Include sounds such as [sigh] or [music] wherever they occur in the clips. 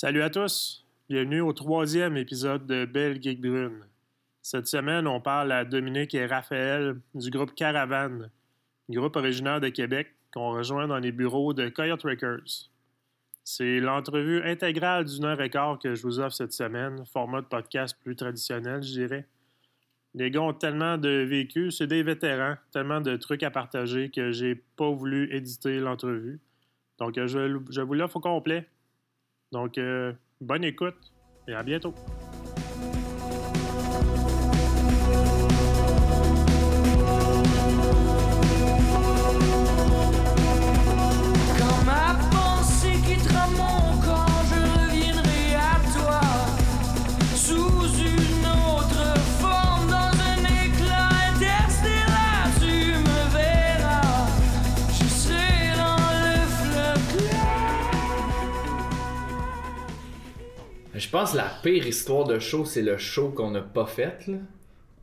Salut à tous, bienvenue au troisième épisode de Belle Geek Brune. Cette semaine, on parle à Dominique et Raphaël du groupe Caravane, groupe originaire de Québec qu'on rejoint dans les bureaux de Coyote Records. C'est l'entrevue intégrale d'une heure et quart que je vous offre cette semaine, format de podcast plus traditionnel, je dirais. Les gars ont tellement de vécu, c'est des vétérans, tellement de trucs à partager que j'ai pas voulu éditer l'entrevue. Donc, je, je vous l'offre au complet. Donc, euh, bonne écoute et à bientôt. Je pense que la pire histoire de show, c'est le show qu'on n'a pas fait. Là.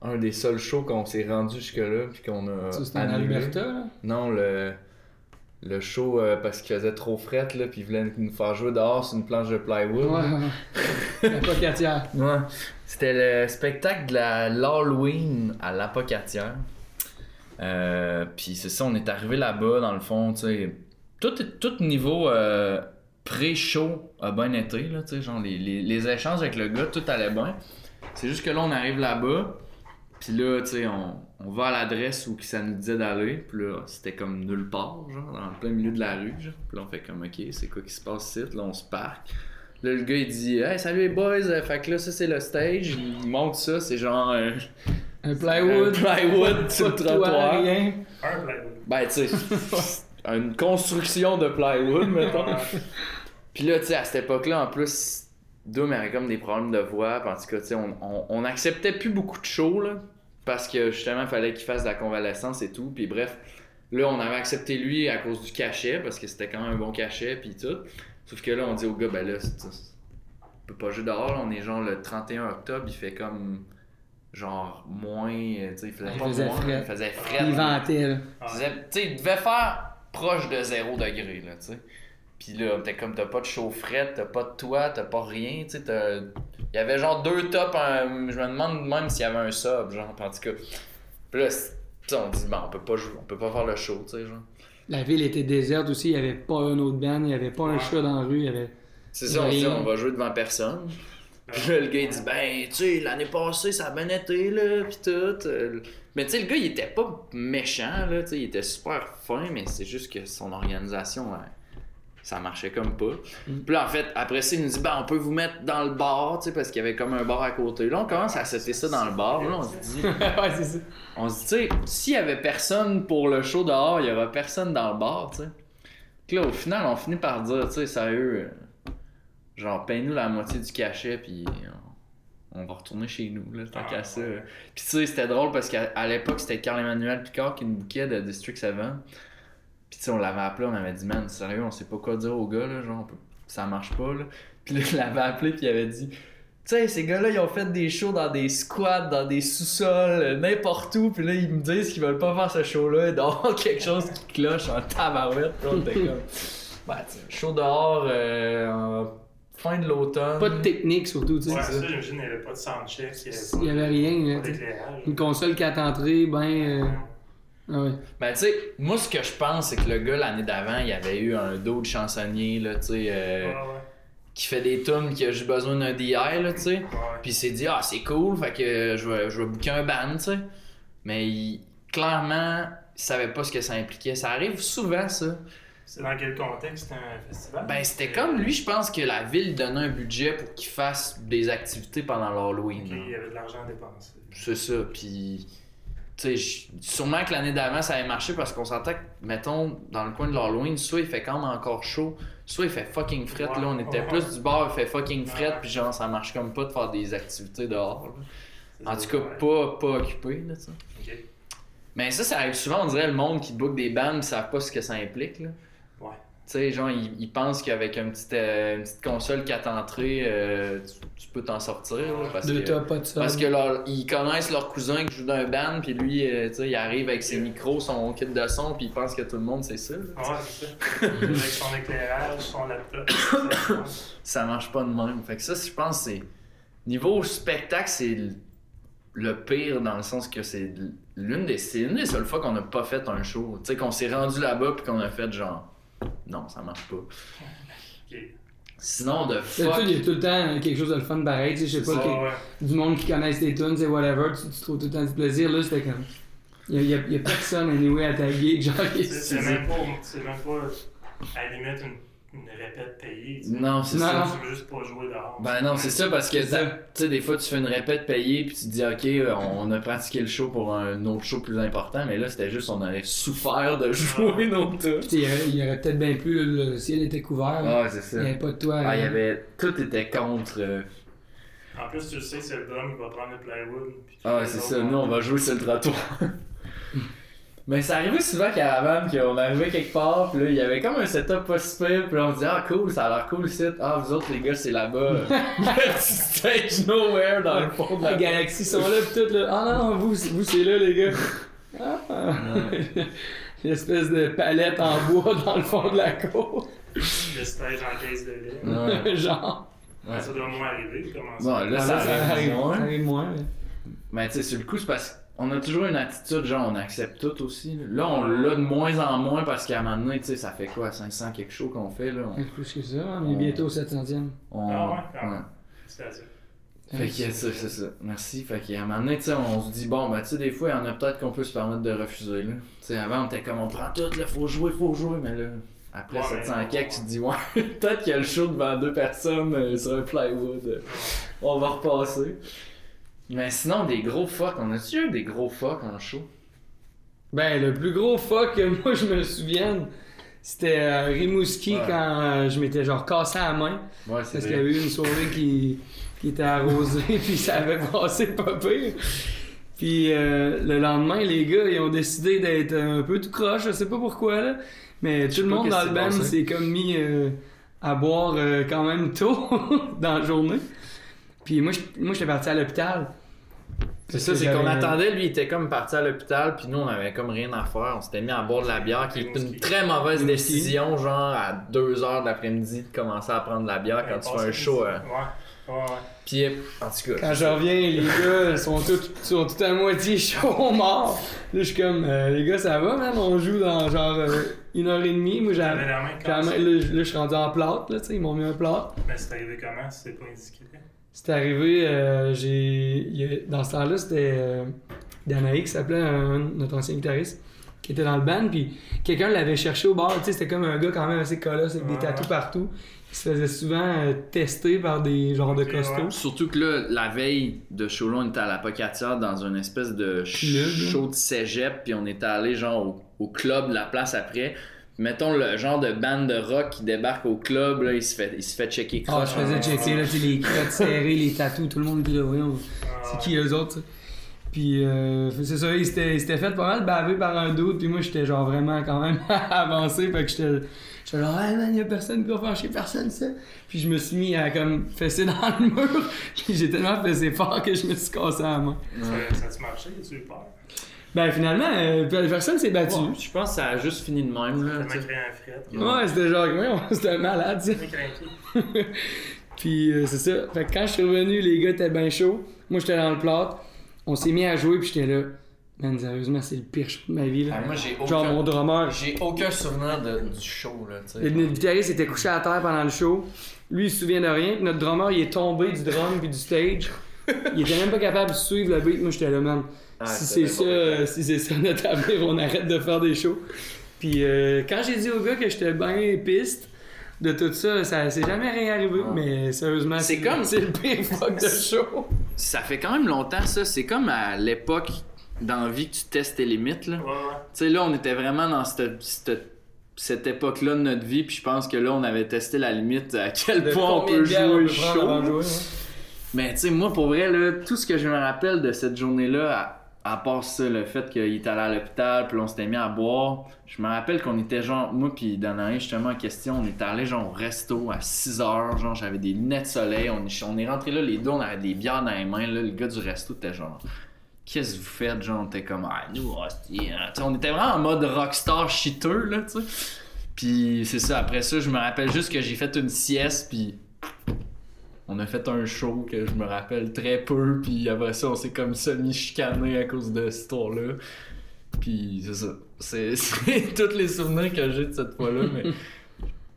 Un des seuls shows qu'on s'est rendu jusque-là puis qu'on a. C'était. Alberta, là? Non, le, le show euh, parce qu'il faisait trop fret, là, puis il voulait nous faire jouer dehors sur une planche de plywood. Ouais, là. ouais. La [laughs] pocatière. Ouais. C'était le spectacle de la- l'Halloween à l'Apocatière. Euh, puis c'est ça, on est arrivé là-bas, dans le fond, tu sais. Tout, tout niveau euh, pré-show a bien été, là, tu sais. Genre, les, les, les échanges avec le gars, tout allait bien. C'est juste que là, on arrive là-bas, puis là, tu sais, on, on va à l'adresse où ça nous disait d'aller, puis là, c'était comme nulle part, genre, dans le plein milieu de la rue, genre. Puis là, on fait comme, ok, c'est quoi qui se passe ici? Là, on se parque. Là, le gars, il dit Hey, salut les boys, fait que là, ça, c'est le stage. Il montre ça, c'est genre euh, Un plywood. un plywood sur le trottoir. rien. Un plywood. Ben, tu sais, [laughs] une construction de plywood, mettons. [laughs] Puis là, tu sais, à cette époque-là, en plus, Doom avait comme des problèmes de voix. Puis en tout cas, tu sais, on, on, on acceptait plus beaucoup de shows, là. Parce que justement, il fallait qu'il fasse de la convalescence et tout. Puis bref, là, on avait accepté lui à cause du cachet, parce que c'était quand même un bon cachet, puis tout. Sauf que là, on dit au gars, ben là, c'est- c'est- on peut pas jouer dehors, là. on est genre le 31 octobre, il fait comme genre moins, tu sais, il faisait Il pas faisait moins, frais. il faisait frais. Il vantait, là. Il faisait- Tu sais, il devait faire proche de 0 degré, là, tu sais. Puis là, t'es comme, t'as pas de chaufferette, t'as pas de toit, t'as pas rien, tu sais, t'as- Il y avait genre deux tops, un- je me demande même s'il y avait un sub, genre, en tout cas. Puis là, c'est- tu sais, on dit, bon, on peut pas jouer, on peut pas faire le show, tu sais, genre. La ville était déserte aussi, il n'y avait pas un autre band, il n'y avait pas un chat dans la rue, il y avait. C'est ça, on se dit, on va jouer devant personne. Puis là, le gars, il dit, ben, tu sais, l'année passée, ça a bien été, là, pis tout. Mais tu sais, le gars, il était pas méchant, là, tu sais, il était super fin, mais c'est juste que son organisation, ouais, ça marchait comme pas. Mm. Puis là, en fait, après ça, il nous dit, ben, on peut vous mettre dans le bar, tu sais, parce qu'il y avait comme un bar à côté. Là, on commence à setter ça dans le bar. Là, on se dit, [laughs] ouais, c'est ça. on se dit, tu sais, s'il y avait personne pour le show dehors, il y aura personne dans le bar, tu sais. Puis là, au final, on finit par dire, tu sais, sérieux, euh, genre, paye-nous la moitié du cachet, puis on, va retourner chez nous, là, tant qu'à ça. Puis tu sais, c'était drôle parce qu'à l'époque, c'était Carl-Emmanuel Picard qui nous bouquait de District 7. Puis tu sais, on l'avait appelé, on avait dit, man, sérieux, on sait pas quoi dire au gars, là, genre, on peut- ça marche pas, là. Puis là, il l'avait appelé, puis il avait dit, tu sais, ces gars-là, ils ont fait des shows dans des squats, dans des sous-sols, euh, n'importe où. Puis là, ils me disent qu'ils veulent pas faire ce show-là. Y avoir [laughs] quelque chose qui cloche en tabarouette. Puis on était comme. [laughs] Ben, tu sais, show dehors, euh, en fin de l'automne. Pas de technique surtout, tu sais. Ouais, ça. ça, j'imagine, il n'y avait pas de soundcheck. Il y avait rien, Pas. Une console 4 entrées, ben. euh, Ah ouais. Ben, tu sais, moi, ce que je pense, c'est que le gars, l'année d'avant, il avait eu un dos de chansonnier, là, tu sais, euh, Ouais, ouais. qui fait des tunes, qui a juste besoin d'un DI, là, tu sais. Ouais. Puis il s'est dit, ah, c'est cool, fait que je vais, je vais booker un band, tu sais. Mais il- clairement, il savait pas ce que ça impliquait. Ça arrive souvent, ça. C'est dans quel contexte un festival? Ben, c'était comme lui, je pense que la ville donnait un budget pour qu'il fasse des activités pendant l'Halloween. Il y avait de l'argent à dépenser. C'est ça, puis. Tu sais, sûrement que l'année d'avant ça avait marché parce qu'on s'entend que, mettons, dans le coin de l'Halloween, soit il fait quand même encore chaud, soit il fait fucking fret. Ouais, là, on était ouais. plus du bar, il fait fucking fret, Ouais. puis genre, ça marche comme pas de faire des activités dehors. En ça, tout cas, pas, pas occupé, là. Ok. Mais ça, ça arrive souvent, on dirait, le monde qui book des bands, ils savent pas ce que ça implique, là. Ouais. sais, genre, ils, ils pensent qu'avec une petite, euh, une petite console 4 entrées, euh, tu, tu peux t'en sortir. là, parce Deux que, top, pas de ça. parce que leur- ils connaissent leur cousin qui joue dans un band, puis lui, euh, tu sais, il arrive avec ses micros, son kit de son, puis il pense que tout le monde c'est ça. là. Ouais, c'est ça. Avec son éclairage, son laptop. Ça marche pas de même. Fait que ça, je pense, c'est. Niveau spectacle, c'est le- pire dans le sens que c'est l'une des, une des seules fois qu'on n'a pas fait un show. Tu sais, qu'on s'est rendu là-bas puis qu'on a fait genre. Non, ça marche pas. Sinon, de fuck. il y a tout le temps quelque chose de le fun pareil, tu sais, je sais pas, ça, que- Ouais, du monde qui connaisse tes tunes, c'est whatever, tu, tu trouves tout le temps du plaisir, là, c'était comme... Il y a, y a- y a personne, anyway, à ta gig, genre, C'est même pas, c'est même pas à la limite une, une répète payée. tu sais. Non, c'est ça. non. Tu veux juste pas jouer dehors. Ben non, c'est ça parce que tu sais, des fois tu fais une répète payée puis tu te dis ok, on a pratiqué le show pour un autre show plus important, mais là c'était juste on avait souffert de jouer nos sais, il y aurait, il peut-être bien plus, le ciel était couvert, Ah, c'est il ça. n'y avait pas de toi. Ah, il y hein. avait. Tout était contre. euh, En plus, tu sais, c'est le drum qui va prendre le plywood. Ah, c'est ça, nous on va jouer sur le trottoir. [laughs] Mais ça arrivait souvent Caravane qu'on arrivait quelque part, puis là il y avait comme un setup pas super, puis là on se dit ah cool, ça a l'air cool ici. Ah vous autres les gars c'est là-bas. Le [laughs] petit stage nowhere dans le fond de la Les galaxies sont là, pis tout, là. Ah non, non, vous, vous c'est là, les gars. Ah. [laughs] L'espèce de palette en bois dans le fond de la cour. Le stage en caisse de lait. Ouais. [laughs] genre. Ouais. Ça doit moins arriver. Comment Bon, ça? là, Ah, ça, arrive moins. Ça arrive moins, mais- Mais tu sais, sur le coup, c'est parce qu'on a toujours une attitude, genre, on accepte tout aussi. là. On l'a de moins en moins parce qu'à un moment donné, tu sais, ça fait quoi, 500 quelque chose qu'on fait, là? On, Plus que ça, on est bientôt au 700e. on- Ah ouais, quand ouais. même. C'est assez. Fait que ça, c'est ça. Merci. Fait qu'à un moment donné, tu sais, on se dit, bon, ben, tu sais, des fois, il y en a peut-être qu'on peut se permettre de refuser, là. Tu sais, avant, on était comme, on prend tout, là, faut jouer, faut jouer, mais là, après Ouais, 700 mais- quelques, tu te dis, ouais, [laughs] peut-être qu'il y a le show devant deux personnes euh, sur un plywood. euh, on va repasser. Mais sinon, des gros fuck, on a-tu eu des gros fuck en show? Ben, le plus gros fuck que [laughs] moi je me souvienne, c'était à Rimouski Ouais. quand euh, je m'étais genre cassé la main. Ouais, c'est Parce qu'il y avait eu une soirée qui, qui était arrosée, [laughs] puis ça avait passé pas pire. Puis euh, le lendemain, les gars, ils ont décidé d'être un peu tout croche, je sais pas pourquoi, là. Mais tout le monde dans le band s'est comme mis euh, à boire euh, quand même tôt [laughs] dans la journée. Puis moi, je- moi j'étais parti à l'hôpital. C'est ça, c'est qu'on attendait, lui, il était comme parti à l'hôpital, puis nous, on avait comme rien à faire. On s'était mis à boire de la bière, qui est une très mauvaise décision, genre à 2h de l'après-midi, de commencer à prendre de la bière quand tu fais un show. euh. Ouais, ouais, ouais. Puis, en tout cas, Quand je reviens, les gars ils sont tous, sont tous à moitié [laughs] chauds morts. Là, je suis comme, euh, les gars, ça va, man? On joue dans genre euh, une heure et demie. Moi, j'avais. la main Quand cassée. même, là, je- là, je suis rendu en plâtre, là, tu sais, ils m'ont mis un plâtre. Mais c'est arrivé comment si c'est pas indiqué? C'est arrivé, euh, j'ai. Dans ce temps-là, c'était euh, Danaï qui s'appelait un- notre ancien guitariste, qui était dans le band, puis quelqu'un l'avait cherché au bar, tu sais, c'était comme un gars quand même assez colosse avec des tatous partout. Il se faisait souvent euh, tester par des genres de costauds. ouais. surtout que là, la veille de show on était à la Pocatière dans une espèce de Club. show de cégep, puis on était allé genre au, au club de la place après. Mettons le genre de band de rock qui débarque au club, là, il se fait, il se fait checker Ah, je faisais checker, là, tu sais, les crottes serrées, les tatous, tout le monde là, voyons. C'est qui eux autres? Puis, euh, c'est ça, ils s'étaient ils s'étaient fait pas mal baver par un doute, puis moi, j'étais genre vraiment quand même [laughs] avancé, fait que j'étais j'étais genre, hey man, y'a personne qui va faire chier personne, ça. Puis je me suis mis à comme fesser dans le mur, puis [laughs] j'ai tellement fessé fort que je me suis cassé la main. Ça, ça a-tu marché? As-tu eu peur? Ben, finalement, euh, personne s'est battu. Ouais, je pense que ça a juste fini de même. Là, un. Ouais, c'était genre, ouais, [laughs] c'était un malade. [laughs] Puis euh, c'est ça. Fait que quand je suis revenu, les gars étaient bien chauds. Moi, j'étais dans le plâtre. On s'est mis à jouer, puis j'étais là. Man, sérieusement, c'est le pire show de ma vie. Là. Ah, moi, j'ai Genre, aucun- mon drummer. J'ai aucun souvenir de- du show, là. Le, notre guitariste était couché à terre pendant le show. Lui, il se souvient de rien. Puis notre drummer, il est tombé du drum puis du stage. Il était même pas capable de suivre le beat. Moi, j'étais là, man. Ah, si c'était c'est ça, euh, si c'est ça [laughs] notre avenir, on arrête de faire des shows. Puis euh, quand j'ai dit au gars que j'étais bien piste de tout ça, ça s'est jamais rien arrivé. Ouais. Mais sérieusement, C'est comme- [laughs] c'est le pire fuck de show. Ça fait quand même longtemps, ça. C'est comme à l'époque d'envie que tu testes tes limites, là. Ouais, ouais. Tu sais, là, on était vraiment dans cette, cette, cette époque-là de notre vie, puis je pense que là, on avait testé la limite à quel De point on peut jouer chaud. jouer, ouais. Mais tu sais, moi, pour vrai, là, tout ce que je me rappelle de cette journée-là, à part ça, le fait qu'il était allé à l'hôpital, puis on s'était mis à boire, je me rappelle qu'on était genre, moi puis Danaï, justement en question, on était allé genre au resto à 6 heures, genre j'avais des lunettes de soleil, on est, on est rentré là, les deux, on avait des bières dans les mains, là, le gars du resto était genre, qu'est-ce que vous faites, genre, on était comme, ah, nous, hostie, hein. On était vraiment en mode rockstar shiteux, là, tu sais. Puis c'est ça, après ça, je me rappelle juste que j'ai fait une sieste, puis on a fait un show que je me rappelle très peu, puis après ça, on s'est comme semi-chicané à cause de cette histoire-là. Puis c'est ça. C'est, [laughs] c'est tous les souvenirs que j'ai de cette fois-là, mais [laughs]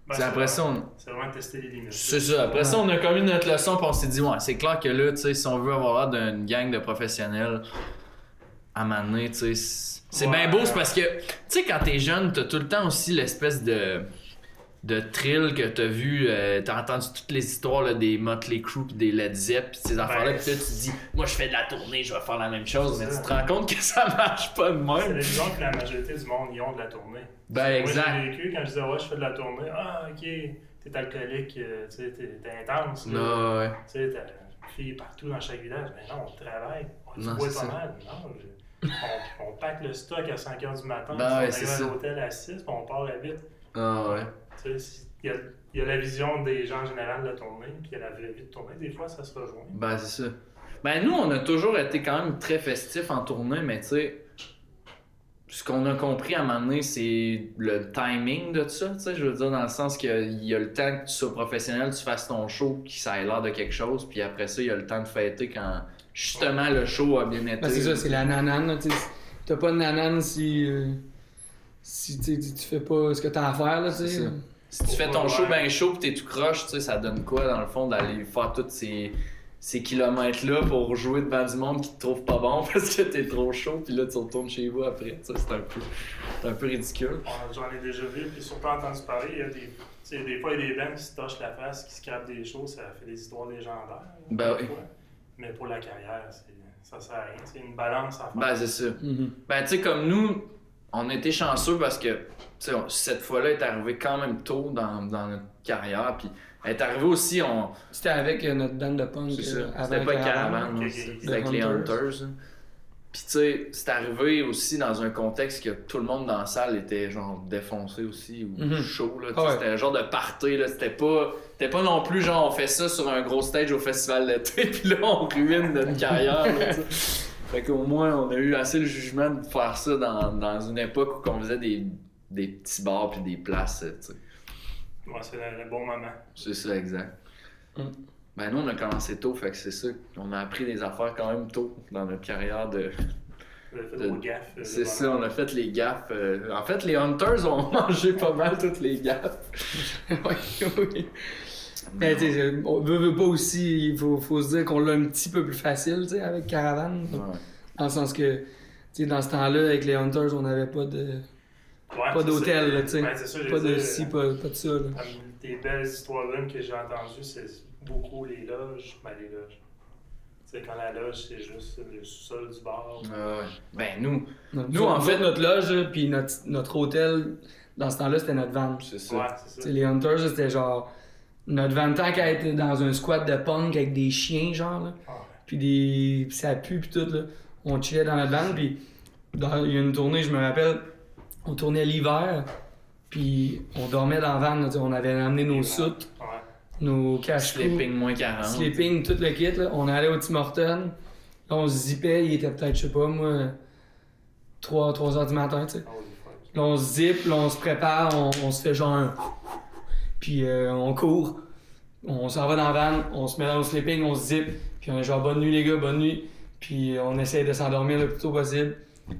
Ben, c'est après ça, vraiment- on... C'est vraiment tester les limites. C'est ça. Après ça, on a commis notre leçon, puis on s'est dit, ouais, c'est clair que là, tu sais, si on veut avoir l'air d'une gang de professionnels, à un moment donné, tu sais, c'est c'est Ouais. bien beau, c'est parce que, tu sais, quand t'es jeune, t'as tout le temps aussi l'espèce de de thrill que t'as vu, euh, t'as entendu toutes les histoires là, des Motley Crue pis des Led Zepp pis ces affaires-là, pis là tu te dis, moi je fais de la tournée, je vais faire la même chose, C'est mais tu te rends compte que ça marche pas de C'est même. les gens que la majorité du monde y ont de la tournée. Ben Moi, exact. j'ai vécu quand je disais, ouais, je fais de la tournée. Ah, ok, t'es alcoolique, euh, tu sais, t'es t'es intense. là. Non, ouais. Tu sais, t'as une fille partout dans chaque village. Mais non, on travaille. On c'est pas ça. mal. Non, je- on, on pack le stock à 5 h du matin. Ben ouais, on c'est arrive à l'hôtel à 6 puis on part à 8. Ah ouais. Il y a, il y a la vision des gens en général de la tournée, puis il y a la vraie vie de tournée. Des fois, ça se rejoint. Ben, c'est ça. Ben, nous, on a toujours été quand même très festifs en tournée, mais tu sais, ce qu'on a compris à un moment donné, c'est le timing de ça, tu sais, je veux dire, dans le sens qu'il y a le temps que tu sois professionnel, tu fasses ton show, que ça ait l'air de quelque chose, puis après ça, il y a le temps de fêter quand justement le show a bien été. Ben, c'est ça, c'est la nanane. tu sais. T'as pas de nanane si. euh, si tu fais pas ce que t'as à faire, là, tu sais. Si tu fais ton Ouais. show bien chaud pis t'es tout croche, tu sais, ça donne quoi dans le fond d'aller faire tous ces, ces kilomètres-là pour jouer devant du monde qui te trouve pas bon [laughs] parce que t'es trop chaud pis là tu retournes chez vous après. Ça, c'est un peu, c'est un peu ridicule. On- J'en ai déjà vu, puis surtout entendu parler. Il y a des, tu sais, des fois, il y a des bands qui se tochent la face, qui se crapent des choses, ça fait des histoires légendaires. Ben des oui. Mais pour la carrière, c'est- ça sert à rien. C'est une balance à faire. Ben c'est ça. Mhm. Ben tu sais, comme nous, on était chanceux parce que cette fois-là est arrivée quand même tôt dans, dans notre carrière elle est arrivée aussi, on, C'était avec euh, notre bande de punk. C'était pas ok, c'était avec les Hunters. Hein. Puis tu sais, c'est arrivé aussi dans un contexte que tout le monde dans la salle était genre défoncé aussi ou Mhm. chaud. Là, ouais. C'était un genre de party. C'était pas, pas non plus genre on fait ça sur un gros stage au festival d'été [laughs] puis là on ruine notre carrière. là. Fait qu'au moins on a eu assez le jugement de faire ça dans, dans une époque où on faisait des, des petits bars puis des places. tu sais. Ouais, c'est le, le bon moment. C'est ça, exact. Mm. Ben nous, on a commencé tôt, fait que c'est ça. On a appris des affaires quand même tôt dans notre carrière de... Fait De- euh, C'est ça, on a fait les gaffes. euh, En fait, les Hunters ont [laughs] mangé pas mal toutes les gaffes. [laughs] oui, oui. Mais tu sais, on veut, veut pas aussi, il faut, faut se dire qu'on l'a un petit peu plus facile, tu sais, avec Caravane. Ouais. Dans le sens que, tu sais, dans ce temps-là, avec les Hunters, on n'avait pas de, Ouais, pas là, tu sais. Ben, pas de dire, ci, pas, pas de ça, là. Des belles histoires que j'ai entendues, c'est beaucoup les loges. Ben, les loges. Tu sais, quand la loge, c'est juste le sous-sol du bar. Ouais. Ben nous, Notre- Nous, en fait- notre loge, puis notre, notre hôtel, dans ce temps-là, c'était notre van. c'est ça. ça. les Hunters, c'était genre. Notre van tant qu'à être dans un squat de punk avec des chiens, genre, là. Ah, Puis des. Puis ça pue, puis tout, là. On chillait dans notre van, puis dans- il y a une tournée, je me rappelle, on tournait l'hiver, puis on dormait dans le van, on avait amené nos soutes, ouais. nos cache Sleeping moins 40. sleeping, tout le kit, là. On allait au Tim Hortons, là, on se zippait, il était peut-être, je sais pas, moi, 3, 3 heures du matin, tu sais. Fuck. Là, on se zip, là, on se prépare, on, on se fait genre un. Puis euh, on court, on s'en va dans la van, on se met dans le sleeping, on se zip, puis on est genre bonne nuit les gars, bonne nuit. Puis on essaye de s'endormir le plus tôt possible.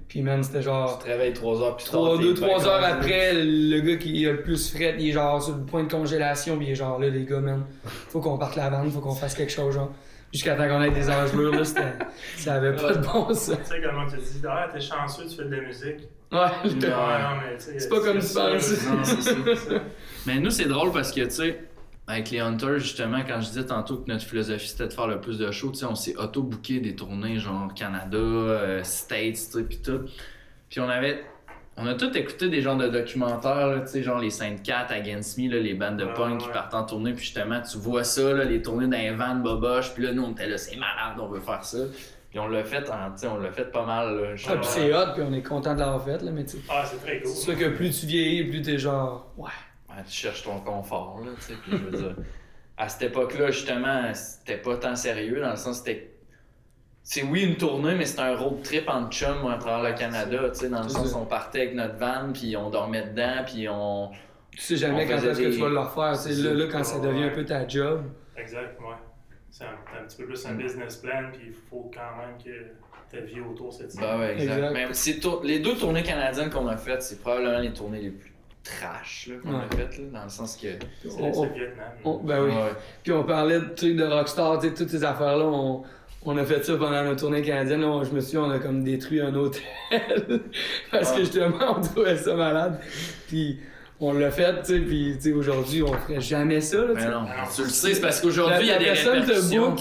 Puis man, c'était genre. Tu te réveilles 3 heures puis 3, 2, 3 heures après, le gars qui a le plus fret, il est genre sur le point de congélation, puis il est genre là, les gars, man, faut qu'on parte la vanne, faut qu'on fasse quelque chose, genre. Jusqu'à temps qu'on ait des engelures, là, c'était. Ça avait pas de bon sens. Tu sais, comment tu dis, ah, t'es chanceux, tu fais de la musique. Ouais, Ouais, non, mais tu sais, C'est pas comme tu ça, penses. [laughs] Mais nous, c'est drôle parce que, tu sais, avec les Hunters, justement, quand je disais tantôt que notre philosophie c'était de faire le plus de shows, tu sais, on s'est auto-booké des tournées genre Canada, euh, States, tu sais, pis tout. Puis on avait. On a tout écouté des genres de documentaires, tu sais, genre les Saint Cat, Against Me, là, les bandes de Ouais, punk qui partent en tournée, puis justement, tu vois ça, là, les tournées dans les vannes boboches, puis là, nous, on était là, c'est malade, on veut faire ça. Puis on l'a fait, en- tu sais, on l'a fait pas mal. Là, Ah, puis c'est hot, puis on est content de l'avoir fait, là, mais tu sais. Ah, c'est très cool. C'est sûr que plus tu vieillis, plus t'es genre. Ouais. Tu cherches ton confort, là, tu sais. Puis je veux dire, à cette époque-là, justement, c'était pas tant sérieux, dans le sens c'était. C'est oui une tournée, mais c'était un road trip en chum à travers le Canada, tu sais, dans le sens on partait avec notre van, puis on dormait dedans, puis on. Tu sais jamais quand est-ce que tu vas le refaire. tu sais, Là, quand ça devient un peu ta job. Exact, ouais. C'est un, un petit peu plus un business plan, puis il faut quand même que ta vie autour cette Bah ouais, exact. Exact. Mais c'est tour- les deux tournées canadiennes qu'on a faites, c'est probablement les tournées les plus trash là, qu'on a faites, là, dans le sens que. C'est On- on- Vietnam. on- ben oui. Ouais. Puis on parlait de trucs de rockstar, tu sais, toutes ces affaires-là, on, on a fait ça pendant notre tournée canadienne. Là, on- je me suis dit, on a comme détruit un hôtel. [laughs] Parce que justement, on trouvait ça malade. Puis on l'a fait, tu sais, puis tu sais, aujourd'hui, on ferait jamais ça, là, tu Mais sais. non, tu le sais, c'est parce qu'aujourd'hui, il y a des te répercussions. book.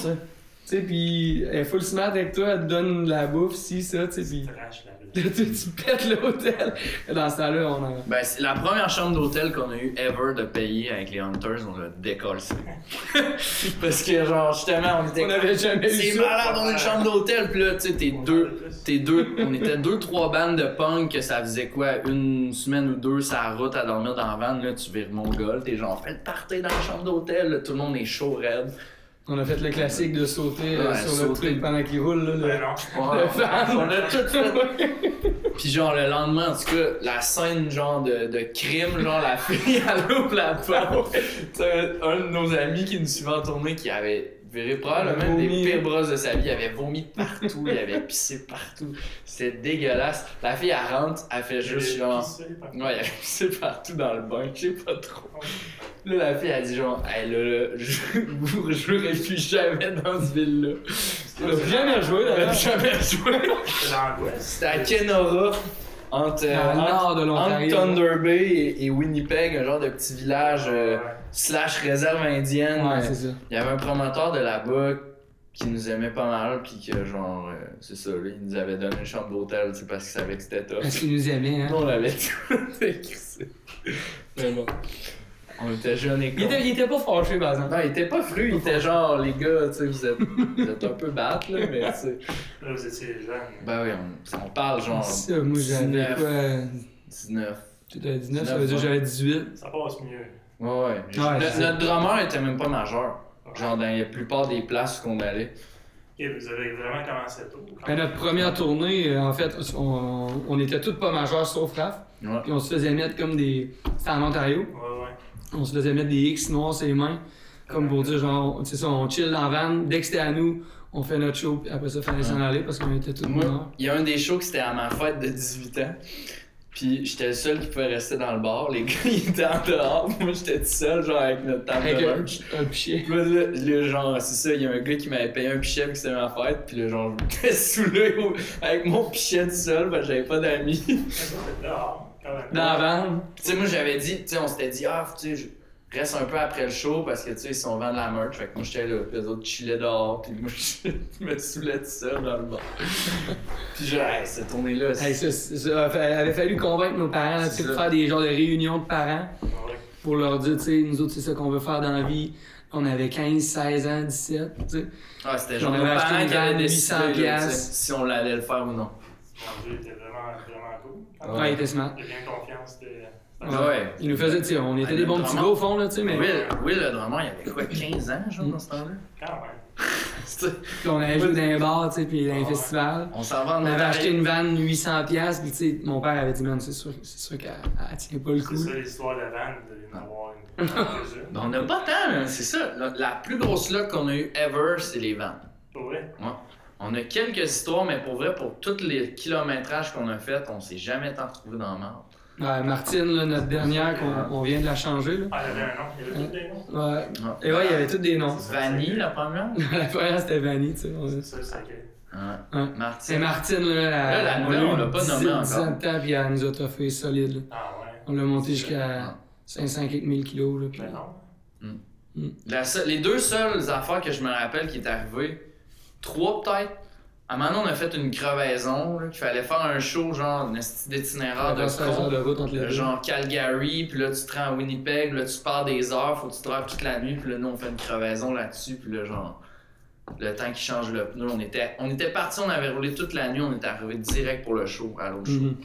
Tu sais. Puis elle est full smart avec toi, elle te donne de la bouffe, si, ça, tu sais, puis [laughs] tu, tu pètes l'hôtel. Dans ce temps-là, on a... Ben, c'est la première chambre d'hôtel qu'on a eu ever de payer avec les Hunters, on l'a décollé. [laughs] Parce que, genre, justement, on était. On n'avait jamais eu C'est malade, on a une chambre d'hôtel, pis là, tu sais, t'es deux. T'es deux. On était deux, trois bandes de punk que ça faisait quoi, une semaine ou deux, ça route à dormir dans la van, là, tu vires mon gars, t'es genre, fais le party dans la chambre d'hôtel, là, tout le monde est chaud, raide. On a fait le classique de sauter euh, Ouais, sur le truc pendant qu'il roule, là. le- Ben non. Ouais, Le fan. on a tout fait. [laughs] Puis genre le lendemain, en tout cas, la scène genre de, de crime, genre la fille [laughs] elle ouvre la porte. Un de nos amis qui nous suivait en tournée qui avait viré probablement des pires brosses de sa vie. Il avait vomi de partout, il avait pissé partout. C'était dégueulasse. La fille elle rentre, elle fait juste genre. Ouais, il avait pissé partout dans le bain, je sais pas trop. Là, la fille a dit genre, hey là, là, je vous rejouerai plus jamais dans cette ville-là. On a jamais joué, Elle a jamais joué. C'était à Kenora, entre, euh. Thunder Bay et, et Winnipeg, un genre de petit village euh. Slash réserve indienne. Ouais, c'est ça. Il y avait un promoteur de là-bas qui nous aimait pas mal, puis que genre, euh, c'est ça, là, il nous avait donné une chambre d'hôtel, tu sais, parce qu'il savait que c'était top. Parce qu'il nous aimait, hein. On l'avait tout. [laughs] Mais bon. On était jeunes et Il était, il était pas fâché, par exemple. Non, il était pas fru, il était genre, les gars, tu sais, vous êtes, vous êtes un peu battes, là, mais tu sais. Là, vous étiez jeune. Ben oui, on, on parle genre Ça, moi, j'avais 19. quoi... 19. Tu avais 19, ça veut dire que j'avais 18. Ça passe mieux. Ouais, ouais. Ouais, notre, drummer était même pas majeur. Genre, dans la plupart des places qu'on allait. Ok, vous avez vraiment commencé tôt. Ben, notre première tournée, euh, en fait, on, on était tous pas majeurs sauf Raph. Ouais. Puis on se faisait mettre comme des. C'était en Ontario. Ouais, ouais. On se faisait mettre des X noirs sur les mains. Comme pour dire, genre, c'est ça, on chill dans la van. Dès que c'était à nous, on fait notre show. Puis après ça, fallait s'en aller parce qu'on était tous Moi, morts. il y a un des shows qui c'était à ma fête de 18 ans. Puis j'étais le seul qui pouvait rester dans le bar. Les [laughs] gars, ils étaient en dehors. Moi, j'étais tout seul, genre, avec notre table Avec de un, lunch. un pichet. Puis là, là, genre, c'est ça, il y a un gars qui m'avait payé un pichet puis que c'était ma fête. Puis là, genre, je m'étais [laughs] saoulé avec mon pichet tout seul parce que j'avais pas d'amis. Mais ça, t'es dehors, quand même. Dans la van. Tu sais, moi, j'avais dit, tu sais, on s'était dit, ah, tu sais, je reste un peu après le show parce que, tu sais, si on vend de la merch, fait que moi, j'étais là, puis les autres chillaient dehors, puis moi, [laughs] je me saoulais tout seul dans le bar. [laughs] puis genre, hey, cette tournée-là. Hey, ça, ça avait fallu convaincre nos parents, là, tu sais, C'est de faire des genres de réunions de parents Ouais. pour leur dire, tu sais, nous autres, c'est ça qu'on veut faire dans la vie. On avait 15, 16 ans, 17, tu sais. Ouais, c'était genre On nos avait acheté parents une qui avaient vanne, décidé 800 là, tu sais, piastres. si on allait le faire ou non. Mon Dieu, était vraiment, vraiment cool. Ouais, il était smart. Il bien confiance. c'était- Ouais. Il nous faisait, tu sais, on était Ouais, des bons petits gars au fond, là, tu sais, mais. Will, Will, le drummer, il avait quoi, [laughs] 15 ans, genre, dans ce temps-là? Quand même. [laughs] Puis on allait jouer dans les bars, tu sais, puis dans les Ouais. festivals. on s'en va en On avait acheté une vanne 800 pièces puis tu sais, mon père avait dit, man, c'est sûr, c'est sûr qu'elle elle tient pas le coup. C'est ça l'histoire de la vanne, de en avoir une. [laughs] quelques-unes. Ben, on n'a pas tant, hein, c'est ça. La, la plus grosse luck qu'on a eu ever, c'est les vannes. Pour vrai? On a quelques histoires, mais pour vrai, pour tous les kilométrages qu'on a fait, on s'est jamais tant retrouvé dans la merde. Ouais, Martine, là, notre dernière, qu'on on vient de la changer, là. Ah, il y avait un nom. Il y avait tous des noms. Ouais. Ouais. Et ouais, il y avait tous des noms. Vanille, la première? [laughs] la première, c'était Vanny, tu sais. C'est ça, c'est. Ouais. Martine. C'est Martine, là. Là, la nouvelle, on l'a pas nommée 10 encore. ans de temps, puis elle nous a toffé solide, là. Ah, ouais. On l'a monté jusqu'à 500 quelques mille kilos, là. puis- Mais non. La seule- les deux seules affaires que je me rappelle qui est arrivé, trois peut-être. À un moment donné, on a fait une crevaison, là, qu'il fallait faire un show, genre, un esti d'itinéraire de Après 16 heures con. de route entre les Euh. Genre Calgary, puis là tu te rends à Winnipeg, là tu pars des heures, faut que tu drives toute la nuit, puis là nous on fait une crevaison là-dessus, puis là genre Le temps qu'ils changent le pneu, on était, on était partis, on avait roulé toute la nuit, on était arrivé direct pour le show, à l'autre show. Mhm.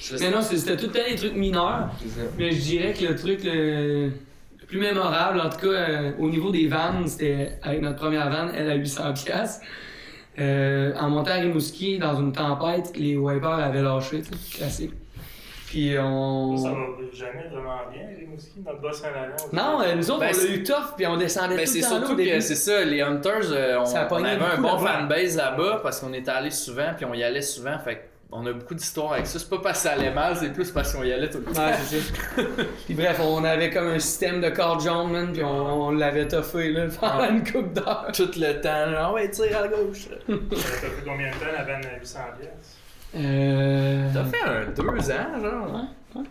Ça, Mais non, c'était tout le temps des trucs mineurs. Mais je dirais que le truc le plus mémorable, en tout cas euh, au niveau des vannes, c'était avec notre première vanne, elle à 800 pièces. Euh, en montant à Rimouski, dans une tempête, les wipers avaient lâché, tu sais, classique. Puis on... Ça va jamais vraiment bien, Rimouski, dans le Bas-Saint-Laurent. Non, euh, nous autres, Ben, on l'a eu tough, puis on descendait Ben, tout le temps surtout que c'est ça, les Hunters, euh, on, avait un bon là-bas. fanbase là-bas parce qu'on était allé souvent, puis on y allait souvent, fait on a beaucoup d'histoires avec ça. C'est pas parce que ça allait mal, c'est plus parce qu'on y allait tout le temps. Ouais, c'est ça. [laughs] puis bref, on avait comme un système de cordes jaunes, man, puis on, on l'avait toffé, là, [laughs] pendant Ouais. une coupe d'heures. Tout le temps, genre, ouais, tire à gauche. [laughs] Ça fait combien de temps la vanne à 800 pièces? Euh... T'as fait un deux ans, genre. Ouais, ouais.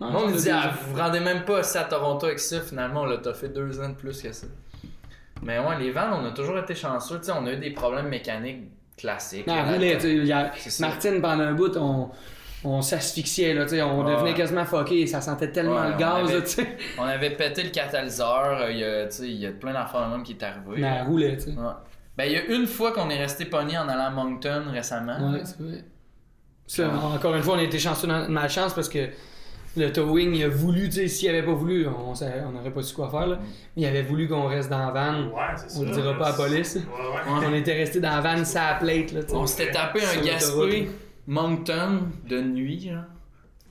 Moi, on me dit, ah, vous vous rendez même pas ça à Toronto avec ça, finalement, on l'a t'as fait deux ans de plus que ça. Mais ouais, les vannes, on a toujours été chanceux, tu sais, on a eu des problèmes mécaniques classiques. Non, tu a-. Martine, pendant un bout, on, on s'asphyxiait, là, tu sais, on devenait quasiment fucké, ça sentait tellement Ouais, le on gaz, avait- là, tu sais. On avait pété le catalyseur, euh, il y a, y plein d'affaires de même qui est arrivé. Mais elle roulait, tu sais. Ouais. Ben, il y a une fois qu'on est resté pogné en allant à Moncton récemment. Ouais, c'est vrai. Ça, encore une fois, on a été chanceux dans ma chance parce que le towing, il a voulu, tu sais, s'il avait pas voulu, on n'aurait pas su quoi faire, là. Mais il avait voulu qu'on reste dans la van. Ouais, c'est ça. On le dira pas à la police. Ouais, ouais. Ouais. On était resté dans la van, ça plate, là. On s'était tapé un. Gaspé Moncton de nuit, là.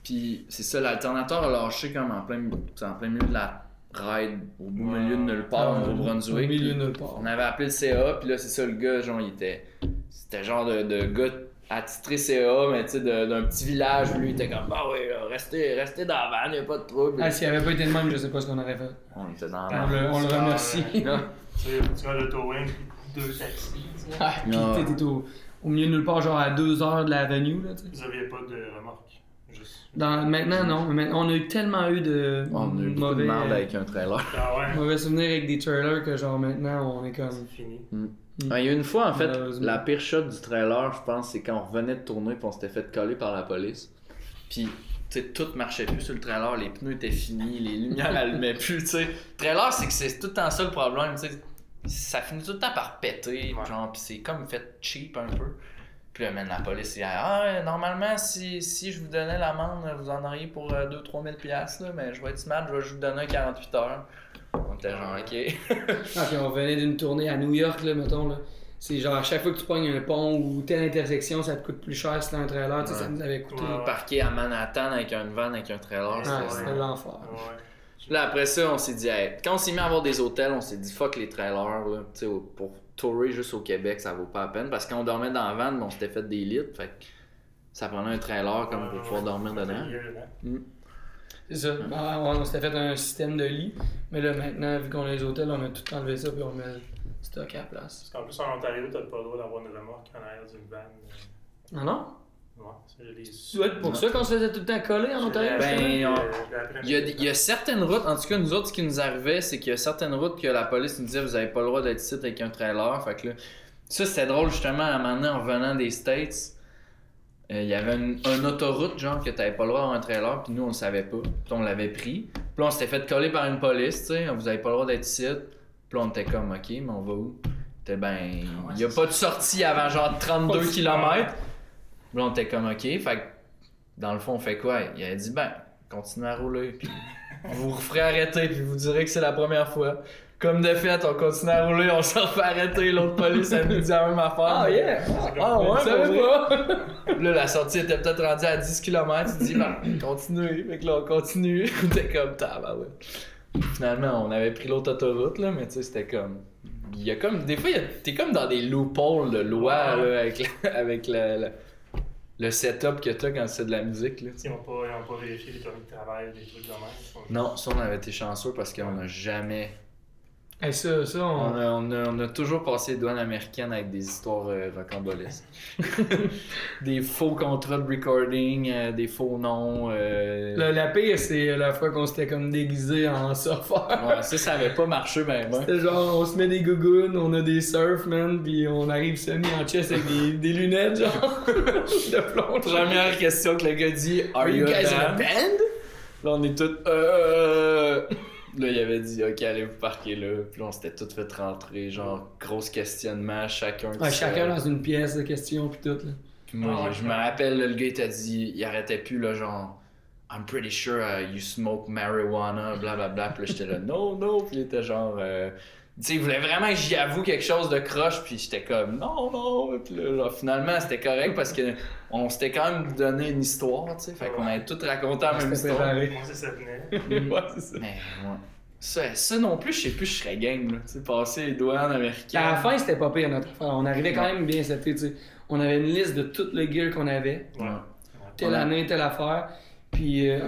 Puis c'est ça, l'alternateur a lâché comme en plein, en plein milieu de la ride, au Ouais. milieu de nulle part, au Au Brunswick. milieu puis de nulle part. On avait appelé le CA, puis là, c'est ça, le gars, genre, il était. C'était genre de, de gars attitré CA, mais tu sais, de- d'un petit village. Lui, il était comme, bah ouais, là, restez, restez dans la van, y'a pas de trouble. Ah, s'il avait pas été de même, je sais pas ce qu'on aurait fait. On était dans On la van. le, on le remercie. Là, [laughs] Tu sais, le towing puis deux taxis. tu sais. Ah, pis t'étais au, au milieu de nulle part, genre à deux heures de l'avenue, là, tu sais. Vous aviez pas de remorque. Juste. Dans, maintenant, non. Mais on a eu tellement eu de on a eu de mauvais, merde avec un trailer. Ah ouais, mauvais souvenirs avec des trailers que, genre, maintenant, on est comme. c'est fini. Ouais, Il y a une fois, en fait, la pire shot du trailer, je pense, c'est quand on revenait de tourner puis on s'était fait coller par la police. Puis, tu sais, tout marchait plus sur le trailer, les pneus étaient finis, les lumières [laughs] allumaient plus, tu sais. Le trailer, c'est que c'est tout le temps ça le problème, tu sais. Ça finit tout le temps par péter, Ouais. genre, puis c'est comme fait cheap un peu. Puis là, man, la police, il Ah, normalement, si, si je vous donnais l'amende, vous en auriez pour 2-3 000 piastres, là, mais je vais être smart, je vais juste vous donner un 48 heures. On était genre, ok. [laughs] Ah, puis on venait d'une tournée à New York, là, mettons, là. C'est genre, à chaque fois que tu pognes un pont ou telle intersection, ça te coûte plus cher si t'as un trailer, tu sais, ça Ouais. nous avait coûté. Ouais. Parqué à Manhattan avec un van, avec un trailer, Ah, c'était- c'était l'enfer. Ouais. Là, après ça, on s'est dit, hey, quand on s'est mis à avoir des hôtels, on s'est dit, fuck les trailers, là. Tu sais, au- pour tourer juste au Québec, ça vaut pas la peine. Parce qu'on dormait dans la van, mais on s'était fait des lits. Fait que ça prenait un trailer comme pour pouvoir dormir dedans. C'est ça. Ben, on, on s'était fait un système de lit. Mais là, maintenant, vu qu'on a les hôtels, on a tout enlevé ça puis on met le stock à la place. Parce qu'en plus, en Ontario, t'as pas le droit d'avoir une remorque en arrière d'une vanne. Non, non? Ouais, être pour ça qu'on se faisait tout le temps coller en Ontario? Ben, on- Il y, a, il y a certaines routes, en tout cas, nous autres, ce qui nous arrivait, c'est qu'il y a certaines routes que la police nous disait, vous avez pas le droit d'être ici avec un trailer. Fait que là, ça, c'était drôle, justement, à un moment donné, en revenant des States. Euh, Il y avait une, une autoroute, genre, que t'avais pas le droit d'avoir un trailer, puis nous, on le savait pas. Puis on l'avait pris. Puis on s'était fait coller par une police, tu sais, vous avez pas le droit d'être ici. Puis on était comme, ok, mais on va où? C'était ben, il y a pas de sortie avant genre 32 Pas de- km. Puis on était comme, ok, fait que, dans le fond, on fait quoi? Il a dit, ben, continuez à rouler, puis on [laughs] vous referez arrêter, puis vous direz que c'est la première fois. Comme de fait, on continue à rouler, on [laughs] se refait arrêter, l'autre police, elle nous dit la même affaire. Ah, yeah! Ah ouais, Je savais pas! Là, la sortie était peut-être rendue à 10 km. Tu dis, ben, [clears throat] continuez. Fait que là, on continue. [laughs] On était comme, ah, bah ouais. Finalement, on avait pris l'autre autoroute, là, mais tu sais, c'était comme. Il y a comme. Des fois, a- t'es comme dans des loopholes de loi, Ouais. là, avec, la- [laughs] avec le, le, le setup que t'as quand c'est de la musique, là. Ils n'ont pas, ils ont pas vérifié les permis de travail, des trucs de même. Non, ça, on avait été chanceux parce qu'on a jamais. Hey, ça, ça, On on... a, on, a, on a toujours passé les douanes américaines avec des histoires euh, rocambolesques. [laughs] des faux contrats de recording, euh, des faux noms. euh, Le- la pire, c'est la fois qu'on s'était comme déguisé en surfeur. Ouais, ça, ça avait pas marché, ben, ben. C'était genre, on se met des gougounes, on a des surf, man, pis on arrive semi en chest avec des, des lunettes, genre, de plonge. Première question que le gars dit Are, you guys in a band? band? Là, on est tous Euh. Là, il avait dit, OK, allez vous parquer là? Puis là, on s'était tout fait rentrer, genre, gros questionnement, chacun. Ouais, chacun dans une pièce de questions puis tout. Là. Puis moi, Ah ouais, je me rappelle, là, le gars, il t'a dit, il arrêtait plus, là, genre, I'm pretty sure uh, you smoke marijuana, blablabla. Puis là, j'étais là, [laughs] no, no. Puis il était genre, euh, sais, il voulait vraiment que j'y avoue quelque chose de croche. Puis j'étais comme, non, non. Puis là, genre, finalement, c'était correct parce que on s'était quand même donné une histoire, tu sais. Fait qu'on avait tout raconté la même C'était histoire. préparé. Moi, ça, ça tenait. ouais, c'est ça. Mais, ouais. Ça, ça non plus, je sais plus, je serais game, là. Tu sais, passer les douanes américaines. À la fin, c'était pas pire notre affaire. On arrivait quand même bien été, tu sais. On avait une liste de tout le gear qu'on avait. Ouais. Telle Ouais. année, telle affaire. Puis euh,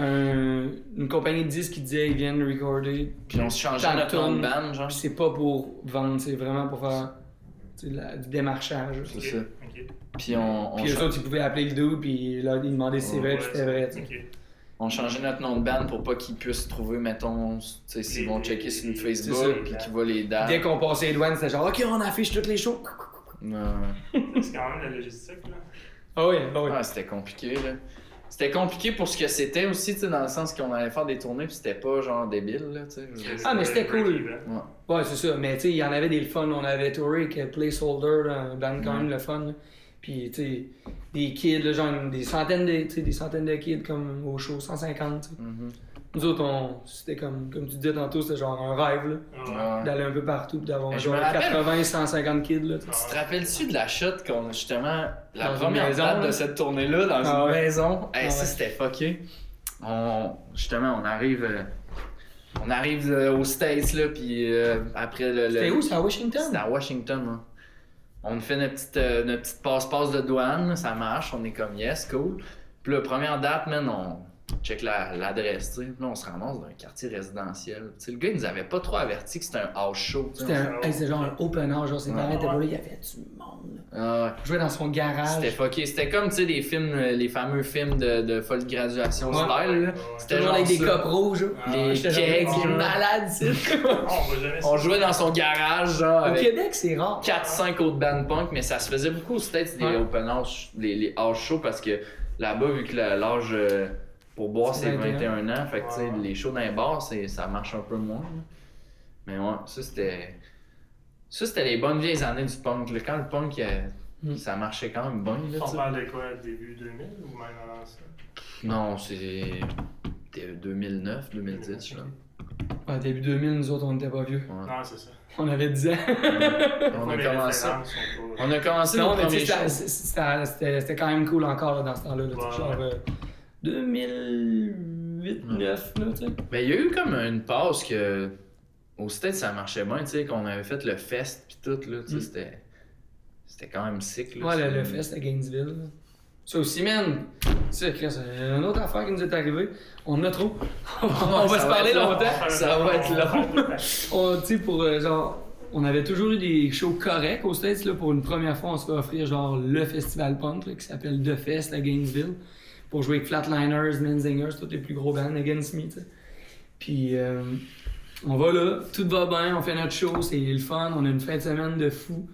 un- une compagnie de disques qui disait ils viennent recorder. Puis on se changeait notre nom de band, genre. Puis c'est pas pour vendre, c'est vraiment pour faire tu sais, la- du démarchage. C'est ça. Puis on, on, Puis eux autres, ils pouvaient appeler le dos, puis là, ils demandaient si c'est vrai, puis c'était vrai. tu sais. Ok. on changeait notre nom de band pour pas qu'ils puissent trouver, mettons, tu sais, s'ils Les- vont checker sur ça. Facebook, puis qu'ils voient les dates. Dès qu'on passait les douanes, c'était genre, OK, on affiche toutes les shows. C'est quand même la logistique, là. Ah oui, ah oui. Ouais, c'était compliqué, là. C'était compliqué pour ce que c'était aussi, tu sais, dans le sens qu'on allait faire des tournées, puis c'était pas genre débile, là, tu sais. Ah, mais c'était cool. Ouais. Ouais, c'est ça. Mais tu sais, il y en avait des fun. On avait touré avec euh, Placeholder, band quand même le fun. là. Puis tu sais, des kids, là, genre des centaines de, tu sais, des centaines de kids comme au show, 150. tu sais. Mhm. Nous autres, on, c'était comme, comme tu disais tantôt, c'était genre un rêve là, Ah, Ouais. d'aller un peu partout puis d'avoir genre me rappelle- 80, 150 kids. Là, tu te rappelles-tu de la shot qu'on justement la Dans première maison, date là? de cette tournée-là dans Ah une ouais. maison? Hey, Ah ça c'était fucké. On justement on arrive euh, on arrive euh, aux States là puis euh, après le, le- C'était où? C'est à Washington? C'était à Washington. hein. On fait notre petite, euh, notre petite passe-passe de douane, là, ça marche, on est comme yes, cool. Puis la première date, man, on check la- l'adresse, tu sais. Là, on se ramasse dans un quartier résidentiel. Tu sais, le gars, il nous avait pas trop averti que c'était un house show. C'était un- hey, c'était genre un open house, genre ses parents étaient pas là, il y avait du monde. Ah ouais. On jouait dans son garage. C'était fucké. C'était comme, tu sais, les films, les fameux films de, de folle graduation Ouais. style, là. Ouais, ouais. C'était genre avec des copes rouges. Ah, Les kegs, c'est là. malade, c'est. [laughs] Ah, on jouait dans son garage, genre, Au Québec, c'est rare. 4-5 autres bands punk, mais ça se faisait beaucoup aux States, des Ouais. open house, les, les house shows, parce que là-bas, vu que la- l'âge euh, pour boire C'est c'est 21. 21 ans, fait que tu sais, les shows dans les bars, c'est- ça marche un peu moins. là. Mais ouais, ça c'était. Ça c'était les bonnes vieilles années du punk. là. Quand le punk, euh, Mm. ça marchait quand même bien. Là, tu On parle de quoi, début 2000 ou même avant ça? Non, c'est. c'était 2009, 2010, là. Ouais, début 2000, nous autres, on n'était pas vieux. Ouais. Non, c'est ça. On avait 10 ans. [laughs] On a commencé. On a commencé non, nos mais tu premiers sais, shows. c'était- c'était c'était- c'était quand même cool encore là, dans ce temps-là. là, Ouais, euh, 2008, 2009, là, tu sais. Mais il y a eu comme une passe que. Au States, ça marchait bien, tu sais, qu'on avait fait le fest pis tout, là, tu sais, Mm. c'était. C'était quand même sick, là. Ouais, le, fest à Gainesville. là. Ça aussi, man. Tu sais, Chris, euh, une autre affaire qui nous est arrivée. On en a trop. [laughs] on va ça se parler longtemps. [laughs] Ça va être long. [laughs] On, tu sais, pour euh, genre. On avait toujours eu des shows corrects aux States. Là, pour une première fois, on se fait offrir genre le festival punk là, qui s'appelle The Fest à Gainesville. Pour jouer avec Flatliners, Menzingers, tous les plus gros bands, Against Me. Puis euh, on va là, tout va bien, on fait notre show, c'est le fun, on a une fin de semaine de fou.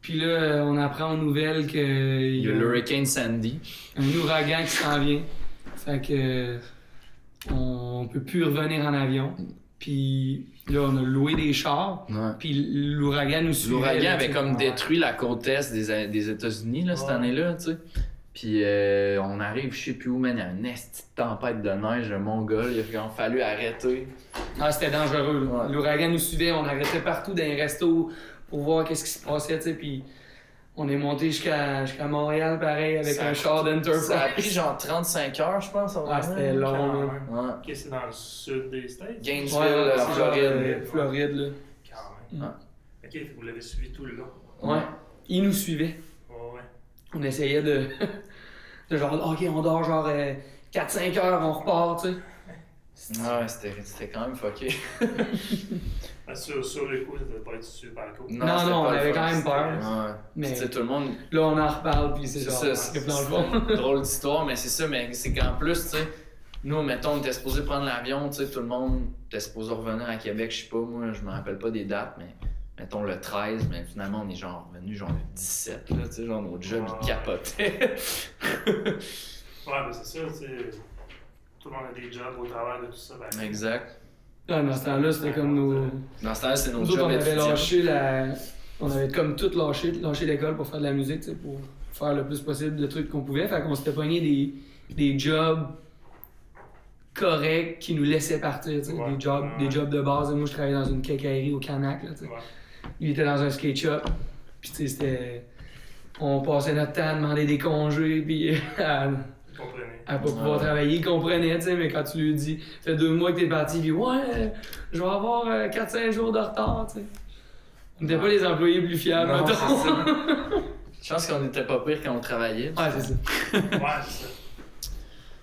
Puis là, on apprend aux nouvelles qu'il Il y a l'Hurricane Sandy. un ouragan qui s'en vient. Fait que on peut plus revenir en avion. Puis là, on a loué des chars. Ouais. Puis l'ouragan nous suivait. L'ouragan avait comme détruit la côte est des, des États-Unis là, cette Ouais. année-là, tu sais. Puis euh, on arrive, je sais plus où, man, il y a une esti tempête de neige, mon gars, il a fallu arrêter. Ah, c'était dangereux. Ouais. L'ouragan nous suivait, on arrêtait partout dans les restos pour voir qu'est-ce qui se passait, tu sais. Puis on est monté jusqu'à jusqu'à Montréal, pareil, avec Ça un char d'Enterprise. Ça a pris genre 35 heures, je pense. Ah, c'était long, là. Ouais. C'est dans le sud des States? Gainesville, Ouais, euh, Floride. euh, Floride, là. Quand même. Ouais. Ok, vous l'avez suivi tout le long. Ouais. Ils nous suivaient. On essayait de. [laughs] de genre, ok, on dort genre euh, 4-5 heures, on repart, tu sais. Ouais, c'était c'était quand même fucké. [laughs] Ah, Sur, sur le coup, ça devait pas être super cool. Non, c'était non, on avait quand même peur. Ouais. Mais- tout le monde. Là, on en reparle, puis c'est C'est genre. c'est une drôle d'histoire, mais c'est ça, mais c'est qu'en plus, tu sais, nous, mettons, on était supposé prendre l'avion, tu sais, tout le monde était supposé revenir à Québec, je sais pas, moi, je me rappelle pas des dates, mais mettons le 13, mais finalement, on est genre revenu genre le 17, là, tu sais, genre nos jobs, ils Ouais. capotaient. [laughs] Ouais, ben c'est ça, tu sais. Tout le monde a des jobs au travers de tout ça. Ben, exact. Ah, dans ce temps-là, c'était comme nos. Dans ce temps-là, c'est nos autres, jobs on avait lâché la. On avait comme tout lâché, lâché l'école pour faire de la musique, tu sais, pour faire le plus possible de trucs qu'on pouvait. Fait qu'on s'était pogné des, des jobs corrects qui nous laissaient partir, tu sais. Ouais. Des, jobs, Ouais. des jobs de base. Moi, je travaillais dans une quincaillerie au Canac, là, tu sais. Ouais. Il était dans un skate shop. Puis, tu sais, c'était. On passait notre temps à demander des congés, puis [laughs] à, à pas pouvoir Ouais. travailler. Il comprenait, tu sais, mais quand tu lui dis, ça fait deux mois que t'es parti, puis ouais, je vais avoir euh, 4-5 jours de retard, tu sais. On n'était pas les employés plus fiables, Non, mettons. c'est ça. [laughs] Je pense qu'on était pas pire quand on travaillait. Ouais, c'est ça. Ouais, [laughs] c'est ça.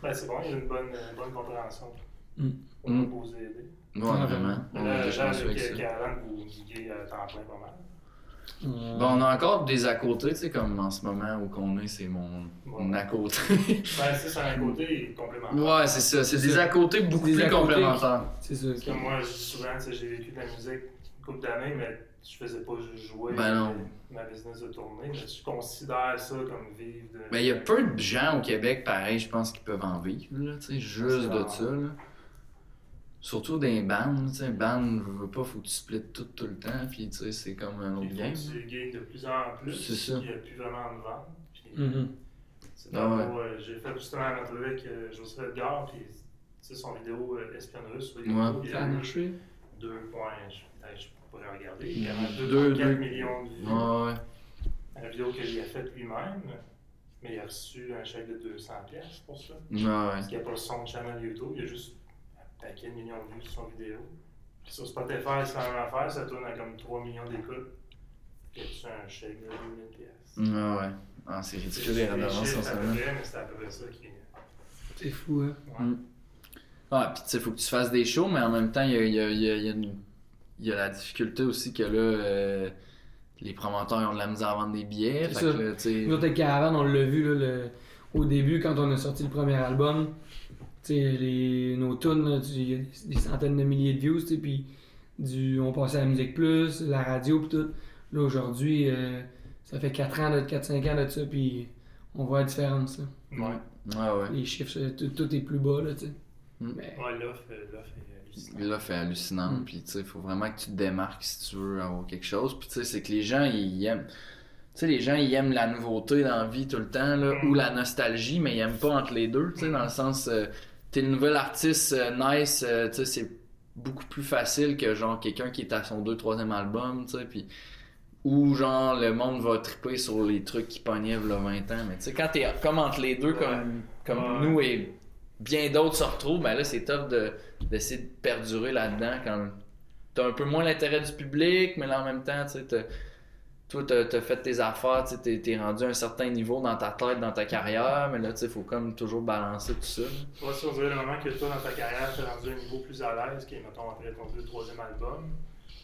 Ben, c'est bon, il y a une bonne, euh, bonne compréhension. Mm. On Mm. va vous aider. Ouais, vraiment. On était là, chanceux avec ça. Caroline, vous à temps plein pas mal. Bon, on a encore des à côté, tu sais, comme en ce moment où qu'on est, c'est mon, mon à côté. [laughs] Ben, ça, c'est un côté complémentaire. ouais, c'est ça. C'est des à côté beaucoup Des plus à complémentaires. C'est ça. Parce que moi, je dis souvent, tu sais, j'ai vécu de la musique une couple d'années, mais je faisais pas juste jouer Ben non. ma business de tournée, mais je considère ça comme vivre de. Ben, il y a peu de gens au Québec, pareil, je pense, qui peuvent en vivre, là, tu sais, juste de ça, là. Surtout des bandes, tu sais, bandes, je veux pas, faut que tu splits tout, tout le temps, puis tu sais, c'est comme un autre game. tu gagnes de plus en plus. C'est ça. Il n'y a plus vraiment de vente. Puis, Mhm. c'est Ah tantôt, euh, J'ai fait justement un entrevue avec euh, Joseph Edgar, puis tu sais, son vidéo euh, Espionne russe sur YouTube. Ouais. il a marché? deux points, je, je pourrais regarder. Il y y a a deux- 2,4 deux- millions de vues. Ouais, ouais. Une vidéo qu'il a faite lui-même, mais il a reçu un chèque de 200$ piastres pour ça. Ouais, ouais. Parce qu'il n'y a pas son channel YouTube, il y a juste paquet de millions de vues sur son vidéo. Puis sur Spotify, c'est la même affaire, ça tourne à comme 3 millions d'écoutes. Puis reçu un chèque de 2000$. piastres. Ouais, ouais. Ah, c'est ridicule les redevances en ce moment. c'est à peu près ça qui est. C'est fou, hein. Ouais. Mm. Ouais, pis tu sais, faut que tu fasses des shows, mais en même temps, il y a, il y a- il y a- il y a une- il y a la difficulté aussi que là, euh, les promoteurs ont de la misère à vendre des billets. C'est Fait ça. que là, tu. Nous autres, avec Caravan, on l'a vu là, le- au début quand on a sorti le premier album. Les... nos tunes, il y a des, centaines de milliers de views, tu sais, puis du... on passait à la Musique Plus, la radio, puis tout. Là, aujourd'hui, euh, ça fait 4 ans, 4-5 ans de ça, puis on voit la différence. Là. Ouais. Ouais, ouais. Les chiffres, euh, tout, tout est plus bas, là, tu sais. Mm. Mais, Ouais, l'offre euh, l'offre est hallucinante. Là, fait hallucinant. Mm. Puis, tu sais, il faut vraiment que tu te démarques si tu veux avoir quelque chose. Puis, tu sais, c'est que les gens, ils aiment. Tu sais, les gens, ils aiment la nouveauté dans la vie tout le temps, là, Mm. ou la nostalgie, mais ils aiment pas entre les deux, tu sais, dans le sens, euh, t'es le nouvel artiste euh, nice, euh, tu sais, c'est beaucoup plus facile que, genre, quelqu'un qui est à son 2-3e album, tu sais, puis ou, genre, le monde va triper sur les trucs qui pognaient, là, 20 ans, mais tu sais, quand t'es comme entre les deux, comme, comme Ouais. nous et bien d'autres se retrouvent, ben là, c'est tough de, d'essayer de perdurer là-dedans quand t'as un peu moins l'intérêt du public, mais là, en même temps, tu sais, toi, t'as, t'as fait tes affaires, t'es, t'es rendu à un certain niveau dans ta tête, dans ta carrière, mais là, tu sais, faut comme toujours balancer tout ça. vois, si on dirait le moment que toi, dans ta carrière, tu es rendu à un niveau plus à l'aise, qui est, mettons, après ton deux, troisième album,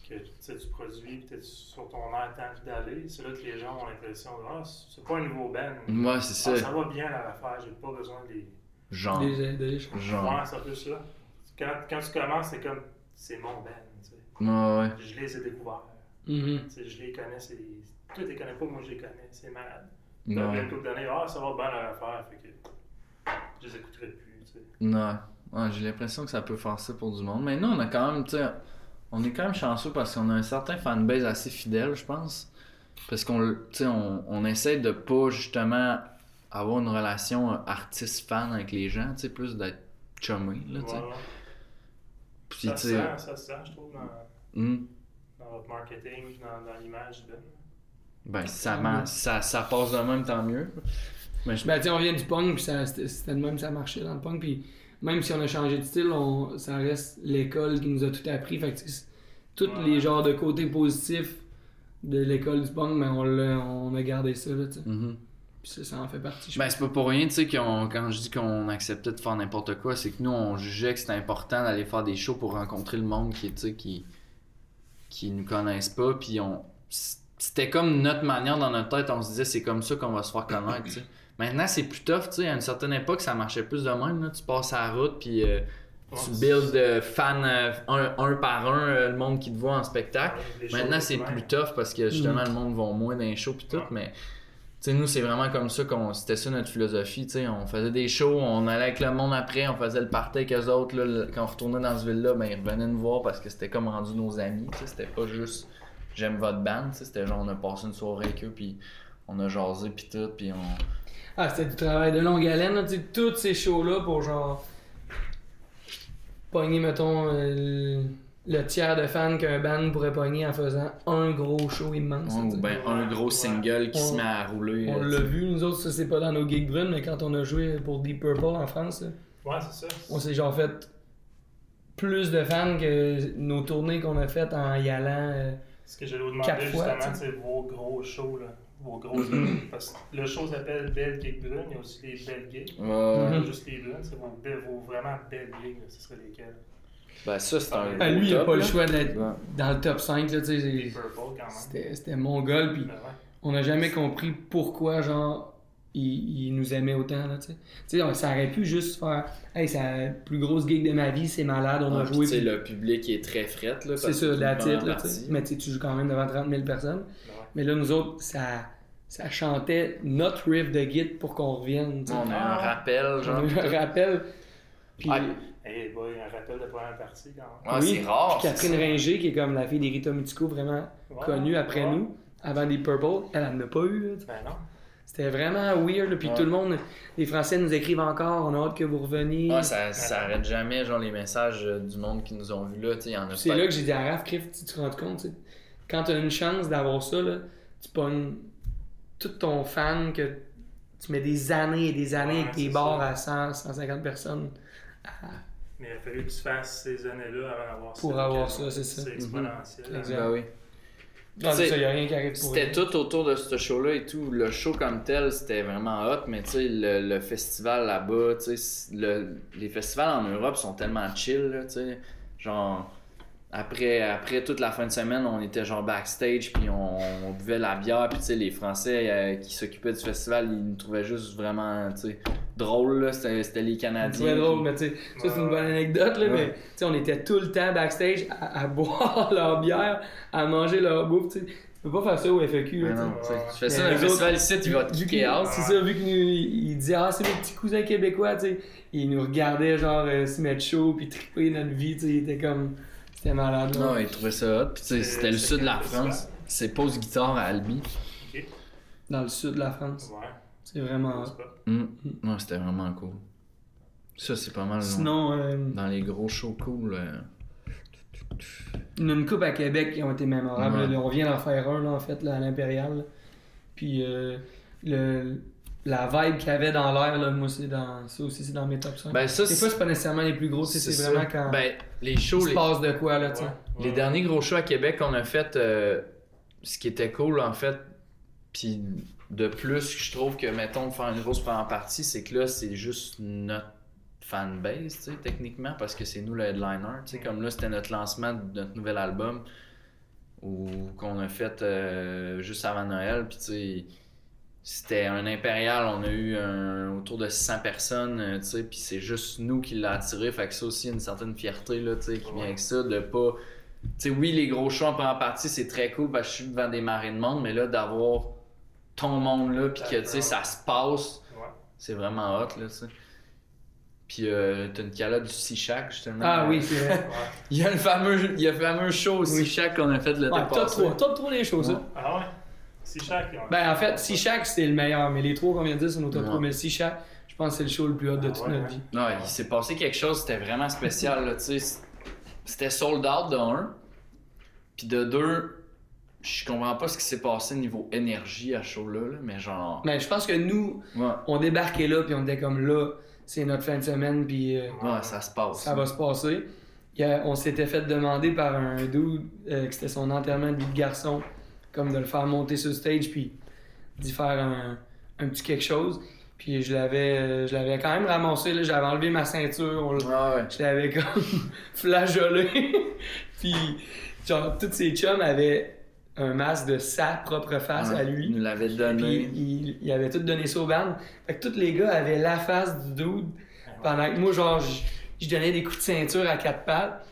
que tu sais, tu produis, puis tu es sur ton air tant d'aller, c'est là que les gens ont l'impression de Ah, c'est pas un nouveau band. Moi, c'est Ah, ça. ça va bien à l'affaire, j'ai pas besoin des. Genre. des, des- Genre. Ouais, c'est un peu ça. Quand, quand tu commences, c'est comme c'est mon band. tu sais. Ouais, ouais. Je les ai découverts. Mhm. Sais, je les connais, c'est. Toi, tu les connais pas, moi, je les connais. C'est malade. Après une couple d'années, ah, ça va bien à l'affaire, fait que. Je les écouterai plus, tu sais. Non. Ouais, j'ai l'impression que ça peut faire ça pour du monde. Mais nous, on a quand même, tu sais, on est quand même chanceux parce qu'on a un certain fanbase assez fidèle, je pense. Parce qu'on, tu sais, on, on essaie de pas justement avoir une relation artiste-fan avec les gens, tu sais, plus d'être chumé, là, tu sais. Voilà. Puis, Ça se sent, ça se sent, je trouve, dans, dans votre marketing, dans, dans l'image de. ben, si ça, man- ça, ça passe de même, tant mieux. Mais je Ben, tu sais, on vient du punk, puis ça- c'était de même, ça marchait dans le punk, puis même si on a changé de style, on, ça reste l'école qui nous a tout appris. Fait que, tu sais, tous Ouais. les genres de côtés positifs de l'école du punk, ben, on, l'a- on a gardé ça, là, tu sais. Mhm. Puis ça, ça en fait partie. Ben, c'est pas pour rien, tu sais, qu'on- quand je dis qu'on acceptait de faire n'importe quoi, c'est que nous, on jugeait que c'était important d'aller faire des shows pour rencontrer le monde qui, tu sais, qui, qui nous connaissent pas, puis on... C'était comme notre manière dans notre tête, on se disait c'est comme ça qu'on va se faire connaître. Maintenant, c'est plus tough, tu sais, à une certaine époque, ça marchait plus de même, là. Tu passes à la route, puis euh, tu builds euh, fans euh, un, un par un, euh, le monde qui te voit en spectacle. Maintenant, c'est plus tough parce que justement, le monde va moins dans les shows pis tout, Ouais. mais sais, nous, c'est vraiment comme ça qu'on. C'était ça notre philosophie, sais. On faisait des shows, on allait avec le monde après, on faisait le party avec eux autres. Là, quand on retournait dans ce ville-là, ben, ils revenaient nous voir parce que c'était comme rendu nos amis. C'était pas juste j'aime votre band. C'était genre, on a passé une soirée avec eux, puis on a jasé, puis tout, puis on. Ah, c'était du travail de longue haleine, là, tous ces shows-là pour genre. pogner, mettons, euh, le tiers de fans qu'un band pourrait pogner en faisant un gros show immense. Ou ben un gros single qui On- se met à rouler. On l'a vu, nous autres, ça c'est pas dans nos gigs brunes, mais quand on a joué pour Deep Purple en France, Ouais, c'est ça. on s'est genre fait plus de fans que nos tournées qu'on a faites en y allant. euh, Ce que j'allais vous demander fois, justement, c'est vos gros shows, là. Vos gros. [clears throat] Parce que le show s'appelle Belle Gig Brune, il y a aussi les Belles Gigs. Ouais, juste les brunes, c'est vos, belles- vos vraiment belles gigs, ce serait lesquelles Ben, ça, c'est un. Ah, gros lui, il a top, pas le choix d'être Ouais. dans le top 5, là, tu sais. Les c'est- Purple quand même. C'était c'était mongol, puis Ben on n'a jamais compris pourquoi, genre, il, il nous aimait autant, là, tu sais. Tu sais, on- ça aurait pu juste faire, hey, c'est la plus grosse gig de ma vie, c'est malade, on a puis, joué. tu sais, puis le public est très fret, C'est ça, la titre, là, tu sais. partie. Mais tu joues quand même devant 30 000 personnes. Ben ouais. Mais là, nous autres, ça, ça chantait notre riff de git pour qu'on revienne, tu sais. On a un Ah. rappel, genre. Je me rappelle. Puis, Ah, Hey boy, un rappel de première partie quand même. Ouais, oui, c'est rare. puis Catherine. Ringer, qui est comme la fille des Rita Mitsuko, vraiment Ouais, connue après ouais. nous, avant des Purple, elle, elle n'a pas eu. là. Ben non. C'était vraiment weird. Puis Ouais. tout le monde, les Français nous écrivent encore, on a hâte que vous reveniez. Ouais, ça, ça arrête jamais, genre, les messages euh, du monde qui nous ont vus là, tu sais, il y en a c'est pas- là que j'ai dit à Raph, Criff, tu te rends compte, quand tu as une chance d'avoir ça, là, tu pognes tout ton fan que tu mets des années et des années Ouais, avec tes bars ça. à 100, 150 personnes. Mais il a fallu que tu fasses ces années-là avant d'avoir ça. Pour avoir ça, c'est ça. C'est exponentiel. Exact. Ben oui. Non, Tu sais, ça, y a rien qui arrive pour C'était tout autour de ce show-là et tout. Le show comme tel, c'était vraiment hot, mais tu sais, le, le festival là-bas, tu le- les festivals en Europe sont tellement chill, tu sais. Genre, après, après toute la fin de semaine, on était genre backstage, puis on, on buvait la bière, puis tu sais, les Français euh, qui s'occupaient du festival, ils nous trouvaient juste vraiment, tu sais, drôle, là. C'était les Canadiens. C'est drôle, puis- mais tu sais, ça c'est une Ouais. bonne anecdote, là, Ouais. mais tu sais, on était tout le temps backstage à, à [laughs] boire leur bière, à manger leur bouffe, tu sais. Tu peux pas faire ça au FAQ, là, tu sais. non, tu fais ça, le festival ici, tu vas te kicker. C'est ça, vu qu'il il il disait, ah, c'est mes petits cousins québécois, tu sais. Il nous regardait, genre, euh, se mettre chaud, puis triper notre vie, tu sais. Il était comme. C'était malade, là. Non, il trouvait ça hot. Puis tu sais, C'est- c'était le sud de la France. C'est pause guitare à Albi. Dans le sud de la France. Ouais. C'est vraiment. Hot. Mm. Non, c'était vraiment cool. Ça, c'est pas mal. Sinon, euh, Dans les gros shows cool. euh, il y en a une coupe à Québec qui ont été mémorables. Ouais. là. On vient d'en faire un, là, en fait, là, à l'Impérial. Puis, euh, le. La vibe qu'il y avait dans l'air, là, moi, c'est dans. Ça aussi, c'est dans mes top 5. Ben, ça, Des fois, c'est pas nécessairement les plus gros, tu sais, c'est ça. vraiment quand. Ben, les il shows, se les, passe de quoi, là, tu sais. Ouais. les Ouais. derniers gros shows à Québec qu'on a fait, euh, ce qui était cool en fait, puis de plus, je trouve que, mettons, de faire une grosse première partie, c'est que là, c'est juste notre fanbase, tu sais, techniquement, parce que c'est nous le headliner. Tu sais, comme là, c'était notre lancement de notre nouvel album, ou qu'on a fait euh, juste avant Noël, puis tu sais, c'était un impérial, on a eu un- autour de 600 personnes, euh, tu sais, puis c'est juste nous qui l'a attiré, fait que ça aussi, une certaine fierté, là, tu sais, qui vient avec ça, de pas... Tu sais, oui, les gros shows en première partie, c'est très cool parce que je suis devant des marées de monde, mais là, d'avoir ton monde là, puis que, tu sais, ça se passe, Ouais. c'est vraiment hot, là, tu sais. Puis euh, t'as une calotte du Sea-Shack, justement. Ah oui, c'est vrai. Ouais. [laughs] Il y a le fameux, il y a le fameux show au Oui. Qu'on a fait le Ouais, top passé. 3. Top 3 des choses, ça. Ouais. Ah ouais? Ben, en fait, si chaque c'était le meilleur, mais les trois qu'on vient de dire, c'est nos top Ouais. 3. Mais si chaque, je pense que c'est le show le plus hot de Ah toute ouais, notre ouais. vie. Non, il s'est passé quelque chose, c'était vraiment spécial, là, tu sais. C'était sold out de un, puis de deux, je comprends pas ce qui s'est passé niveau énergie à ce show-là, là, mais genre... Mais je pense que nous, Ouais, on débarquait là, puis on était comme là, c'est notre fin de semaine, puis euh, ouais, ça se passe. ça va se passer. Il y a- on s'était fait demander par un dude euh, que c'était son enterrement de vie de garçon, comme de le faire monter sur stage, puis d'y faire un, un petit quelque chose. Puis je l'avais euh, je l'avais quand même ramassé, là, j'avais enlevé ma ceinture, Ouais, ouais. je l'avais comme [laughs] flageolé. [laughs] puis, genre, tous ses chums avaient un masque de sa propre face Ouais, à Il lui. nous l'avait Puis, donné. il, il avait tout donné ça au band. Fait que tous les gars avaient la face du dude. Pendant que moi, genre, je, je donnais des coups de ceinture à quatre pattes.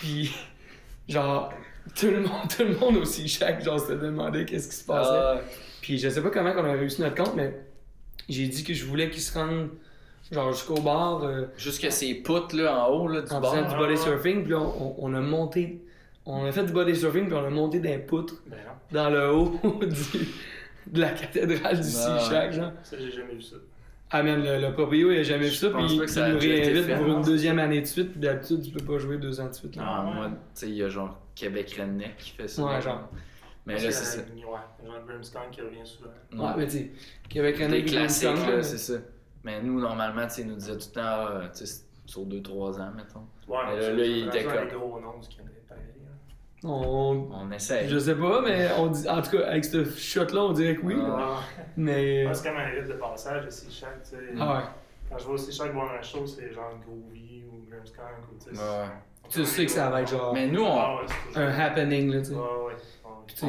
Puis, genre, tout le monde, tout le monde aussi, chaque genre se demandait qu'est-ce qui se passait. Ah, Puis je sais pas comment on a réussi notre compte, mais j'ai dit que je voulais qu'ils se rendent genre jusqu'au bar euh, Jusque ces poutres là en haut là, du en faisant du Ah, body ouais. surfing. Puis là, on, on a monté, on a fait du body surfing, puis on a monté des poutres Ben dans le haut [laughs] du- de la cathédrale du Ah, Sea Shack, genre. ça, j'ai jamais vu ça. Ah, man, le, le proprio, il a jamais vu ça, puis il que ça a nous réinvite pour une deuxième année de suite, puis d'habitude, tu peux pas jouer deux ans de suite. là. Ah, moi, tu sais, il y a genre Québec Redneck qui fait ça. Ouais, genre. Mais là, c'est ça. euh, Ouais, genre Brimstone qui revient souvent. Ouais, mais tu sais, Québec classiques, Grimstone, là, c'est ça. Mais nous, normalement, tu sais, nous disaient tout le temps, ah, tu sais, sur 2-3 ans, mettons. Ouais, Mais là, c'est- là, il était comme- gros du Canada, hein. On... On essaie. Je sais pas, mais on dit... en tout cas, avec ce shot-là, on dirait que oui. Ah. [laughs] Mais. Ouais, c'est comme un rite de passage tu sais. Ah ouais. Quand je Sea Shack boire un show, c'est genre Groovy ou Grimskunk ou tu sais. Ouais. Tu sais que ça va être genre Mais nous, on, Ah ouais, un happening, là, tu sais. Ouais,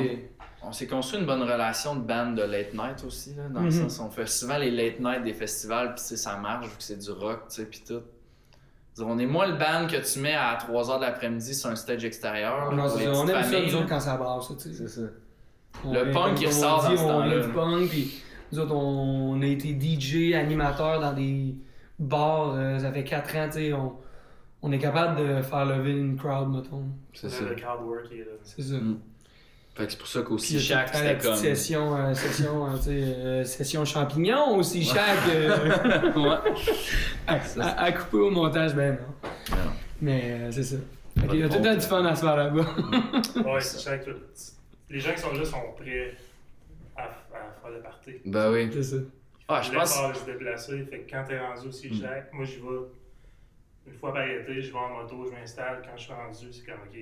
ouais. On s'est construit une bonne relation de band de late night aussi, là, dans le Mhm. sens on fait souvent les late night des festivals, puis ça marche vu que c'est du rock, tu sais, puis tout. On est moins le band que tu mets à 3h de l'après-midi sur un stage extérieur. non, ça, on aime ça, nous autres, quand ça brasse, tu sais. C'est ça. On Le est- punk, il ressort dans ce On temps-là. est du punk, puis nous autres, on a été DJ, animateur dans des bars, euh, ça fait 4 ans, tu sais, on... on est capable de faire lever une crowd, mettons. C'est ça. Le crowd work il est là. C'est ça. Mm. Fait que c'est pour ça qu'aussi il chaque c'était petite comme. session, euh, session, euh, euh, session champignon aussi, chaque. euh, [laughs] ouais. à, à- à couper au montage, ben non. Non. Mais euh, c'est ça. Fait qu'il y a tout le temps du fun à se faire là-bas. Ouais, Sea Shack, tout- les gens qui sont là sont prêts à, à faire le party. Ben oui. c'est ça. Ah, je pense. pas se déplacer. Fait que quand t'es rendu au Sea Mm. Moi j'y vais une fois par été, je vais en moto, je m'installe. Quand je suis rendu, c'est comme ok.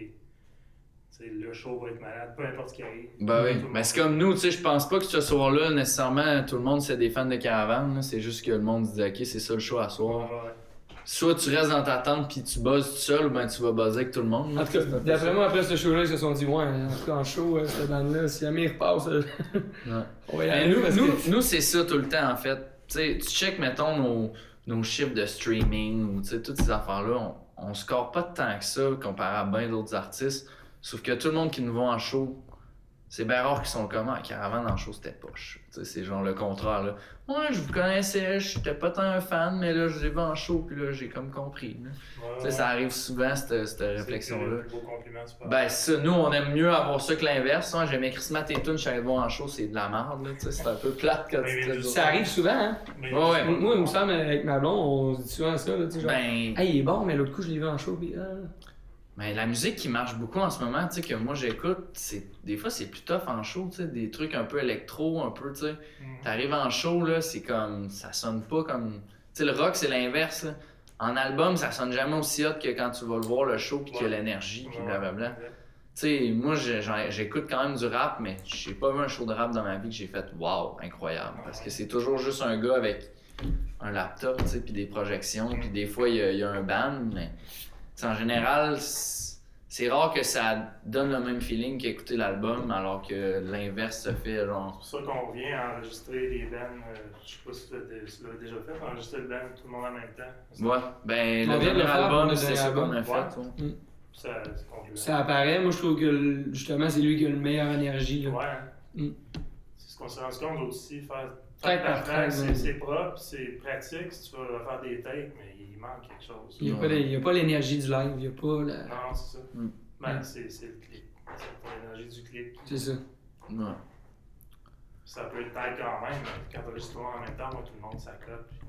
Le show va être malade, peu importe ce qui arrive. Ben oui. Mais c'est comme nous, tu sais, je pense pas que ce soir-là, nécessairement, tout le monde c'est des fans de caravane. C'est juste que le monde dit, ok, c'est ça le show à soir. ouais. Soit tu restes dans ta tente puis tu buzzes tout seul, ou ben tu vas buzzer avec tout le monde. là. En tout cas, C'est un peu d'après ça. moi, après ce show-là, ils se sont dit, ouais, en tout cas, en show, euh, cette bande-là, si jamais ils repassent, euh, Ouais. [laughs] on va y Mais aller. nous, nous, que- nous, c'est ça tout le temps, en fait. Tu sais, tu check, mettons, nos, nos chiffres de streaming ou toutes ces affaires-là, on, on score pas tant que ça comparé à bien d'autres artistes. Sauf que tout le monde qui nous voit en show, c'est bien rare qu'ils sont comme Ah, Caravane en show, c'était poche. C'est genre le contraire. Là. Ouais, je vous connaissais, j'étais pas tant un fan, mais là, je l'ai vu en show, puis là, j'ai comme compris. Ouais, ouais. ça arrive souvent, cette, cette C'est réflexion-là. Ben, ça, nous, on aime mieux avoir ça que l'inverse. Hein. J'aimais Chris Toon, je suis allé voir en show, c'est de la merde, là. Tu sais, c'est un peu plate quand Mais tu dis. Ça arrive souvent, hein. Mais- Ouais, ouais. Moi, il me semble, avec ma blonde, on se dit souvent ça, là, tu sais, genre, Ben, hey, il est bon, mais l'autre coup, je l'ai vu en show, pis ah. Ben, la musique qui marche beaucoup en ce moment, tu sais, que moi j'écoute, c'est des fois c'est plus tough en show, tu sais, des trucs un peu électro, un peu, tu sais. Mm. T'arrives en show, là, c'est comme. Ça sonne pas comme. Tu sais, le rock, c'est l'inverse. En album, ça sonne jamais aussi hot que quand tu vas le voir le show puis qu'il y a Ouais. l'énergie puis Ouais, blablabla. ouais. Tu sais, moi, j'écoute quand même du rap, mais j'ai pas vu un show de rap dans ma vie que j'ai fait wow, incroyable. Parce que c'est toujours juste un gars avec un laptop, tu sais, puis des projections, puis des fois, il y, y a un band, mais en général, c'est rare que ça donne le même feeling qu'écouter l'album, alors que l'inverse se fait, genre. C'est pour ça qu'on vient enregistrer des bands, euh, je sais pas si tu l'as déjà fait, enregistrer le band tout le monde en même temps. Ouais, ben, le dernier album, c'est ça qu'on a fait. Ouais. ouais. Ça, apparaît, moi, je trouve que le- justement, c'est lui qui a le meilleure énergie, là. Ouais. hein. Mm. C'est ce qu'on s'est rendu compte aussi. Faire, par c'est propre, c'est pratique. Si tu veux faire des takes, mais il manque quelque chose. Il n'y a, Ouais. pas les- il y a pas l'énergie du live, il n'y a pas la. Non, c'est ça. Mm. Ben, Mm. c'est le clip. C'est l'énergie du clip. C'est ça. Ouais. Ça peut être tight quand même, mais quand on le monde en même temps, moi, tout le monde s'accroche. Puis...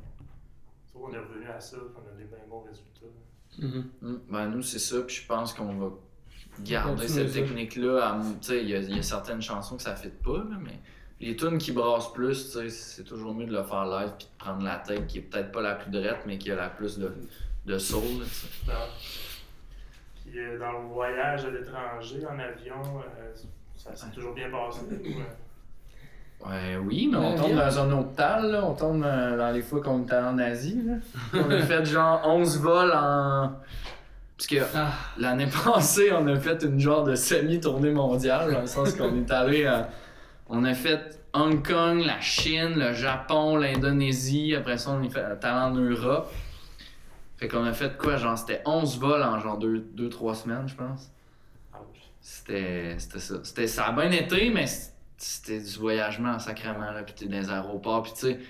qu'on est revenu à ça, puis on a des bien bons résultats. Mhm. Mm. Ben, nous, c'est ça, puis je pense qu'on va garder cette technique-là. à- Tu sais, il y, y a certaines chansons que ça ne fit pas, là, mais les tunes qui brassent plus, c'est toujours mieux de le faire live puis de prendre la tête qui est peut-être pas la plus droite, mais qui a la plus de, de soul. là, Puis euh, dans le voyage à l'étranger, en avion, euh, ça s'est toujours bien passé. ou, euh, Ouais, oui, mais on tombe dans un autre tal, là. On tombe euh, dans les fois qu'on était en Asie, là. On a fait genre 11 vols en. Parce que Ah, l'année [laughs] passée, on a fait une genre de semi-tournée mondiale, dans le sens qu'on est allé à. On a fait Hong Kong, la Chine, le Japon, l'Indonésie. Après ça, on est fait allé en Europe. Fait qu'on a fait quoi? Genre, c'était 11 vols en genre 2-3 semaines, je pense. c'était c'était ça. C'était, ça a bien été, mais c'était du voyagement sacrément, là, puis t'es dans aéroports, puis tu sais,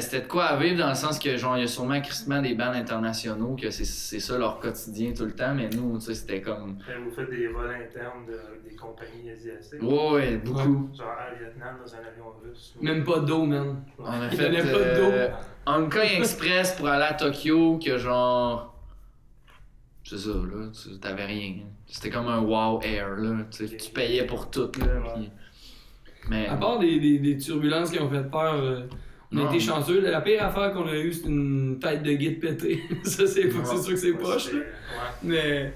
c'était, de quoi à vivre dans le sens que, genre, il y a sûrement crissement des bands internationaux, que c'est, c'est ça leur quotidien tout le temps, mais nous, tu sais, c'était comme. Vous faites des vols internes de, des compagnies asiatiques. Ouais, ouais, beaucoup. Genre à Vietnam dans un avion russe. ou- Même pas d'eau, man. Ouais. On a Il fait donnait pas euh, Hong Kong Express pour aller à Tokyo, que genre. C'est ça, là, tu- t'avais rien. C'était comme un wow air, là. Tu, sais, tu payais pour tout, là. Mais. À part des, des, des turbulences qui ont fait peur, euh, on a Non. été chanceux. La pire affaire qu'on a eue, c'est une tête de guide pétée. [laughs] ça, c'est sûr que c'est Ouais, poche. Ouais. Mais,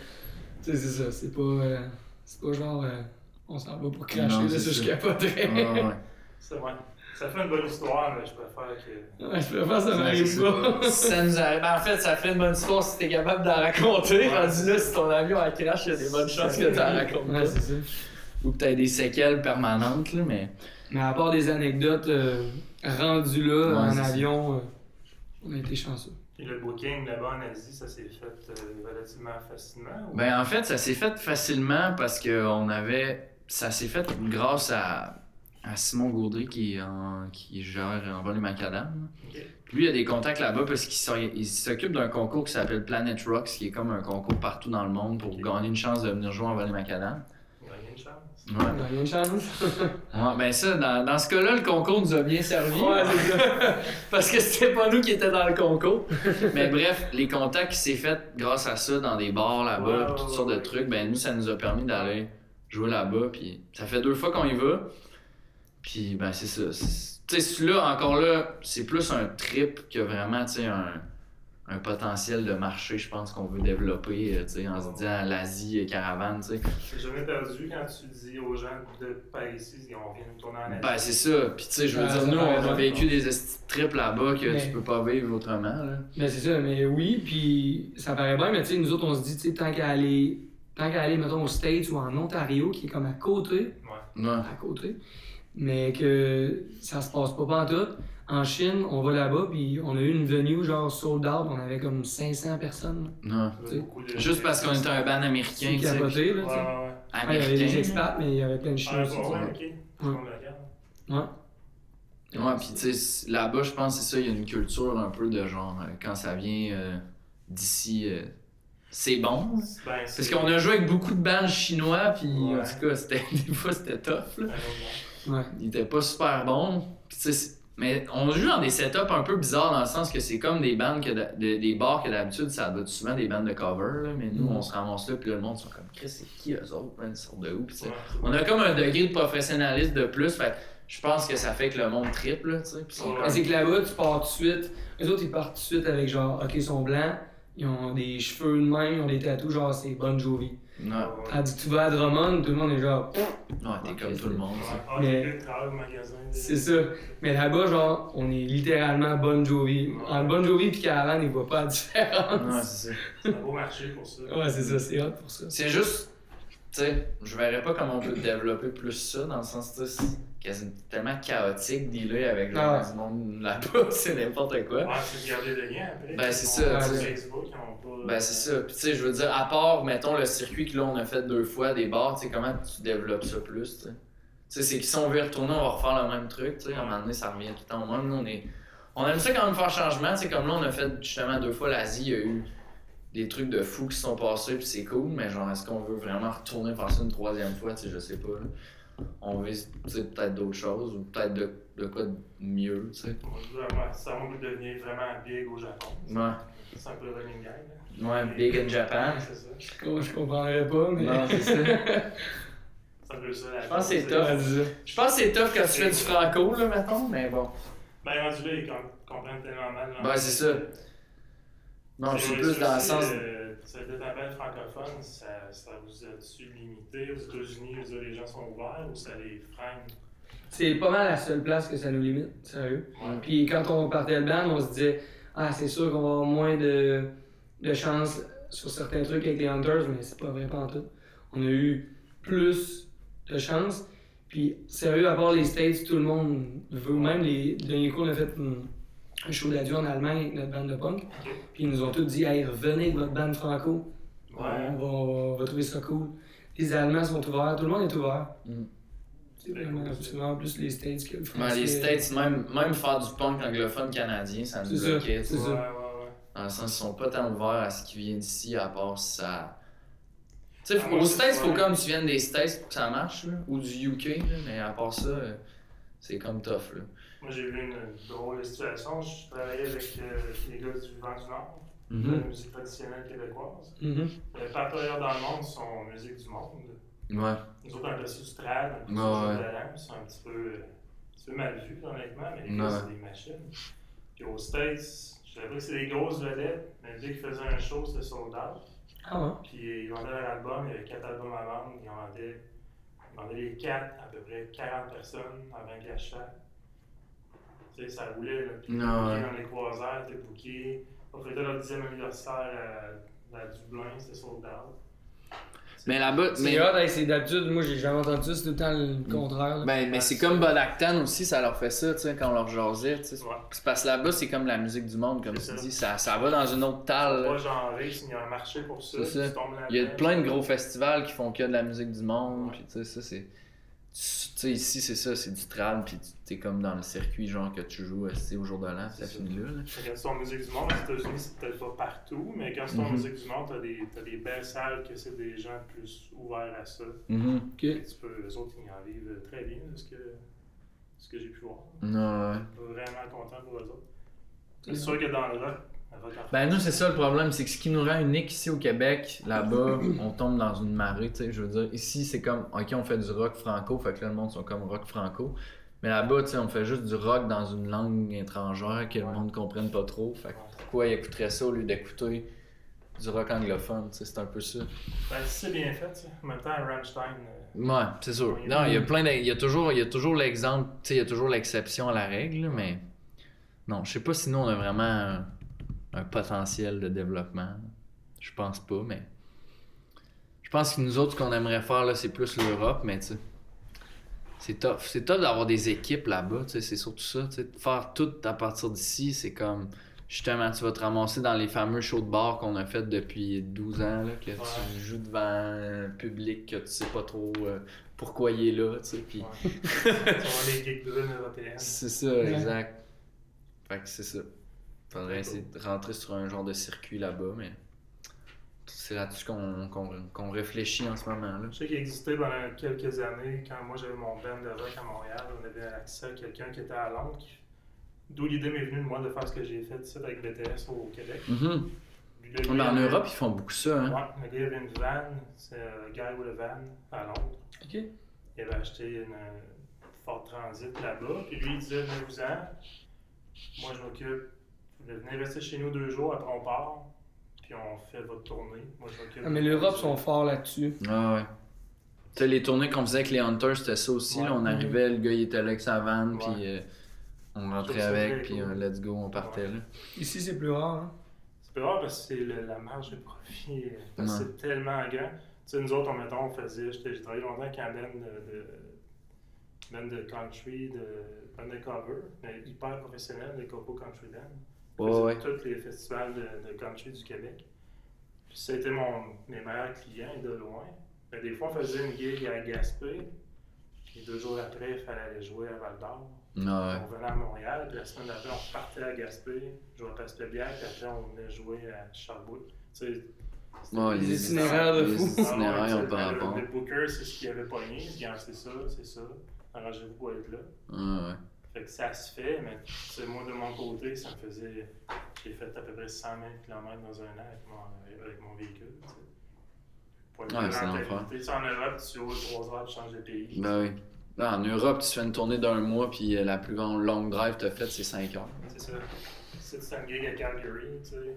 tu sais, c'est ça. C'est pas, euh, c'est pas genre, euh, on s'en va pour cracher, c'est ça, je ça. capoterais. Ouais. C'est ouais. Ça fait une bonne histoire, mais je préfère que. Ouais, je préfère ça Ouais, m'arrive pas. ça [laughs] nous arrive. Ben, en fait, ça fait une bonne histoire si t'es capable d'en raconter. Ouais. Rendu là, si ton avion a crash, il y a des bonnes chances que t'en racontes Ouais, pas. c'est ça. Ou que t'aies des séquelles permanentes, là, mais. Mais à part des anecdotes euh, rendues là, Ouais, en avion, euh, on a été chanceux. Et le booking là-bas en Asie, ça s'est fait euh, relativement facilement. ou- Ben en fait, ça s'est fait facilement parce que on avait. Ça s'est fait grâce à, à Simon Gaudry qui, est en- qui gère en vol macadam. Lui, il a des contacts là-bas parce qu'il s'occupe d'un concours qui s'appelle Planet Rocks, qui est comme un concours partout dans le monde pour gagner une chance de venir jouer en vol macadam. Il y a une chance. Ouais. On a rien de chance. [laughs] Ouais, ben ça, dans, dans ce cas-là, le concours nous a bien servi. Ouais. [laughs] Parce que c'était pas nous qui étions dans le concours. Mais bref, les contacts qui s'est fait grâce à ça dans des bars là-bas, pis toutes sortes de trucs, ben nous, ça nous a permis d'aller jouer là-bas. Puis ça fait deux fois qu'on y va. Puis ben c'est ça. Tu sais, celui-là, encore là, c'est plus un trip que vraiment, tu sais, un, un potentiel de marché, je pense, qu'on veut développer, euh, tu sais, en se disant l'Asie et caravane, tu sais. J'ai jamais perdu quand tu dis aux gens de par ici, on vient de tourner en Asie. Ben, c'est ça. Puis, tu sais, je veux Ah, dire, nous, on a vécu des trips là-bas que Mais- tu peux pas vivre autrement, là. Mais c'est ça, mais oui, puis ça paraît bien, mais tu sais, nous autres, on se dit, tu sais, tant qu'à aller, tant qu'à aller, mettons, aux States ou en Ontario, qui est comme à côté, Ouais. Ouais. à côté, mais que ça se passe pas pantoute. En Chine, on va là-bas, puis on a eu une venue genre sold out, on avait comme 500 personnes. Non. De- Juste parce qu'on était un band américain, C'est capoté, là, Ouais, tu sais. ouais, ouais. Ouais, il y avait des Américain. expats, mais il y avait plein de Chinois Ah, aussi. ouais, ouais. Ouais. Ouais, pis tu sais, là-bas, je pense que c'est ça, il y a une culture un peu de genre, euh, quand ça vient euh, d'ici, euh, c'est bon. Ben, Parce qu'on a joué avec beaucoup de bands chinois, puis Ouais. en tout cas, c'était, [laughs] des fois, c'était tough, là. Il était pas super bon. Puis, tu sais, c'est- mais on joue dans des setups un peu bizarres dans le sens que c'est comme des bandes que de- des bars que d'habitude ça doit être souvent des bandes de cover là, mais nous Mhm. on se ramasse là puis là, le monde sont comme Chris c'est qui eux autres man? ils sortent de où? Sais, Ouais, on a comme un degré de professionnalisme de plus fait je pense que ça fait que le monde triple tu sais c'est que là-bas, tu pars tout de suite. Les autres, ils partent tout de suite avec genre, ok, ils sont blancs, ils ont des cheveux de main, ils ont des tatous, genre, c'est Bon Jovi. Ouais, Ouais. Tandis que tu vas à Drummond, tout le monde est genre, ouais t'es comme tout le monde. Ah, Mais- de- c'est ça. Mais là-bas, genre, on est littéralement Bon Jovi. En Bon Jovi et Caravane, ils voient pas la ouais différence. c'est ça C'est un beau marché pour ça. Ouais, c'est ça, c'est hot pour ça. c'est juste tu sais je verrais pas comment on peut développer plus ça dans le sens tu sais c'est tellement chaotique dealer avec genre, Ah monde là-bas [laughs] c'est n'importe quoi Ouais, c'est de garder le lien après. Ben, c'est ça. Facebook, ils ont pas. Ben c'est ça. Puis tu sais, je veux dire, à part, mettons, le circuit que là on a fait deux fois, des bars, tu sais, comment tu développes ça plus, tu sais? Tu sais, c'est que si on veut y retourner, on va refaire le même truc, tu sais, à un moment donné, ça revient tout le temps au même. Nous, on est... On aime ça quand même faire changement, tu sais, comme là, on a fait justement deux fois l'Asie, il y a eu des trucs de fous qui se sont passés, puis c'est cool, mais genre, est-ce qu'on veut vraiment retourner faire ça une troisième fois, tu sais, je sais pas, là. On vise, peut-être d'autres choses, ou peut-être de, de quoi de mieux, tu sais. Vraiment, ça va devenir vraiment big au Japon. Ouais. C'est un peu le running guy. là. Ouais, Big in Japan. C'est ça. Je, com- je comprendrais pas, mais. Non, c'est ça. [laughs] C'est un peu ça. la Je pense que c'est tough. Je pense que c'est tough quand tu fais du franco, là, mettons, mais bon. Ben, rendu là, ils com- comprennent tellement mal. l'anglais. Ben, c'est ça. Non, je suis C'est- plus dans le sens. euh, Un bel francophone, ça, ça vous a-tu limité aux États-Unis, les gens sont ouverts ou ça les freine? C'est pas mal la seule place que ça nous limite, sérieux. Ouais. Puis quand on partait le band, on se disait Ah, c'est sûr qu'on va avoir moins de, de chance sur certains trucs avec les Hunters, mais c'est pas vrai pas en tout. On a eu plus de chance. Puis sérieux, à part les States, tout le monde veut. Même les derniers cours, on a fait une- un show d'adieu en Allemagne avec notre bande de punk. Puis ils nous ont tous dit Hey, revenez avec votre bande franco. Ouais. On, va, on va trouver ça cool. Les Allemands sont ouverts, tout le monde est ouvert. Mm. C'est vraiment, c'est vraiment plus les States que le Ouais, français. les States, même, même faire du punk anglophone canadien, ça nous ça, bloquait. c'est sais. Ouais, ça. ouais, ouais. Dans le sens, ils sont pas tant ouverts à ce qui vient d'ici, à part si ça. Tu sais, Ah, aux States, faut comme tu viennes des States pour que ça marche, là, ou du UK, là, mais à part ça, euh, c'est comme tough. Là. Moi, j'ai vu une drôle de situation. Je travaillais avec euh, les gars du Vent du Nord, Mhm. de la musique traditionnelle québécoise. Mhm. Les partenaires dans le monde sont musique du monde. Ouais. Nous autres, on appelle ça du trad, un peu Ouais, ça, ouais. de la c'est un petit peu, euh, un petit peu mal vu, honnêtement, mais les Ouais. c'est des machines. Puis aux States, je savais pas que c'est des grosses vedettes, mais dès qu'ils faisaient un show, c'était sold out. Ah ouais? Puis ils vendaient leur album, il y avait quatre albums à vendre, ils en vendaient, ils vendaient les quatre à peu près 40 personnes en 20 piastres chaque. Tu sais, ça roulait, là. Puis Ah ouais. dans les croiseurs, t'es booké. On fêtait leur dixième anniversaire à, à Dublin, c'était sold out. Mais là-bas, C'est mais, hot, c'est d'habitude, moi j'ai jamais entendu ça, c'est tout le temps le contraire. là. ben, mais c'est comme Bodactan aussi, ça leur fait ça, tu sais, quand on leur jasait, tu sais. Ouais. C'est parce que là-bas, c'est comme la musique du monde, comme tu ça. dis, ça, ça va dans une autre talle. Pas genré, il y a un marché pour ça. Il y a plein de gros festivals qui font que de la musique du monde, Ouais. puis tu sais, ça c'est. Tu sais, ici c'est ça, c'est du trad, puis tu- t'es comme dans le circuit, genre que tu joues euh, au jour de l'an, ça C'est finit là. Quand c'est en musique du monde, aux États-Unis, c'est peut-être pas partout, mais quand c'est en Mhm. musique du monde, t'as des, des belles salles que c'est des gens plus ouverts à ça. Et tu peux, eux autres, ils en vivent très bien, ce que, ce que j'ai pu voir. Non, ouais. Vraiment content pour eux autres. C'est sûr que dans le rock, Ben nous c'est ça le problème, c'est que ce qui nous rend unique ici au Québec, là-bas, [coughs] on tombe dans une marée, tu sais, je veux dire, ici c'est comme, ok on fait du rock franco, fait que là le monde sont comme rock franco, mais là-bas tu sais on fait juste du rock dans une langue étrangère que le monde comprenne pas trop, fait que pourquoi ils écouteraient ça au lieu d'écouter du rock anglophone, tu sais, c'est un peu ça. Ben, si c'est bien fait, tu sais. en même temps, Rammstein, euh, Ouais, c'est sûr. Non, il y a plein de- il y a toujours, il y a toujours l'exemple, tu sais, il y a toujours l'exception à la règle, mais non, je sais pas si nous on a vraiment un, un potentiel de développement. Je pense pas, mais je pense que nous autres, ce qu'on aimerait faire là, c'est plus l'Europe, mais tu sais, c'est tough. C'est tough d'avoir des équipes là-bas, tu sais, c'est surtout ça, tu sais, de faire tout à partir d'ici, c'est comme justement tu vas te ramasser dans les fameux shows de bar qu'on a fait depuis 12 ans là, que Ouais. tu joues devant un public que tu sais pas trop euh, pourquoi il est là, tu sais, puis [laughs] c'est ça, exact. Fait que c'est ça. Faudrait essayer de rentrer sur un genre de circuit là-bas, mais c'est là-dessus qu'on réfléchit en ce moment. Là. Je sais qu'il existait pendant quelques années, quand moi j'avais mon band de rock à Montréal, on avait accès à quelqu'un qui était à Londres. D'où l'idée m'est venue de moi de faire ce que j'ai fait ici avec BTS au Québec. Mais gars, en Europe, ils font beaucoup ça. Hein? Ouais, le gars avait une van, c'est un Guy with a van à Londres. Ok. Il avait acheté une euh, Ford Transit là-bas, puis lui il disait venez-vous-en, moi je m'occupe, venez rester chez nous deux jours, après on part, puis on fait votre tournée. Moi je. Ah, mais l'Europe sont forts là-dessus. Ah ouais. Tu sais, les tournées qu'on faisait avec les Hunters, c'était ça aussi. Ouais. là. on arrivait, le gars il était là avec sa van, Ouais. puis euh, on rentrait avec, puis cool. euh, let's go, on partait. Là. Ici c'est plus rare. Hein. C'est pas rare parce que c'est le- la marge de profit, euh, parce que Ouais. c'est tellement grand. Tu sais, nous autres, on, mettons, on faisait, j'étais- j'ai travaillé longtemps avec un band de, de, band de country, de band de cover, mais hyper professionnel, les Coco Country Band. Ouais, tous les festivals de, de country du Québec. Puis ça a été mon, mes meilleurs clients de loin. Mais des fois, on faisait une gig à Gaspé. Puis deux jours après, il fallait aller jouer à Val d'Or. Ah ouais. On venait à Montréal, puis la semaine d'après, on repartait à Gaspé, jouer à Passe-Pébière, puis après, on venait jouer à Sherbrooke. Ouais, Les itinéraires de les fou. itinéraires, Ah ont pas le- rapport. Le booker, c'est ce qu'il avait pogné. Il dit, Ah, c'est ça, c'est ça. Arrangez-vous pour être là. Ah ouais. Fait que ça se fait, mais moi de mon côté, ça me faisait. J'ai fait à peu près 120 km dans un an avec mon, avec mon véhicule. Pour une Ouais, en Europe, tu roules 3 heures, tu changes de pays. Ben oui. En Europe, tu fais une tournée d'un mois, puis euh, la plus grande longue drive que tu as faite, c'est 5 heures. C'est ça. Si tu gig à Calgary, tu sais.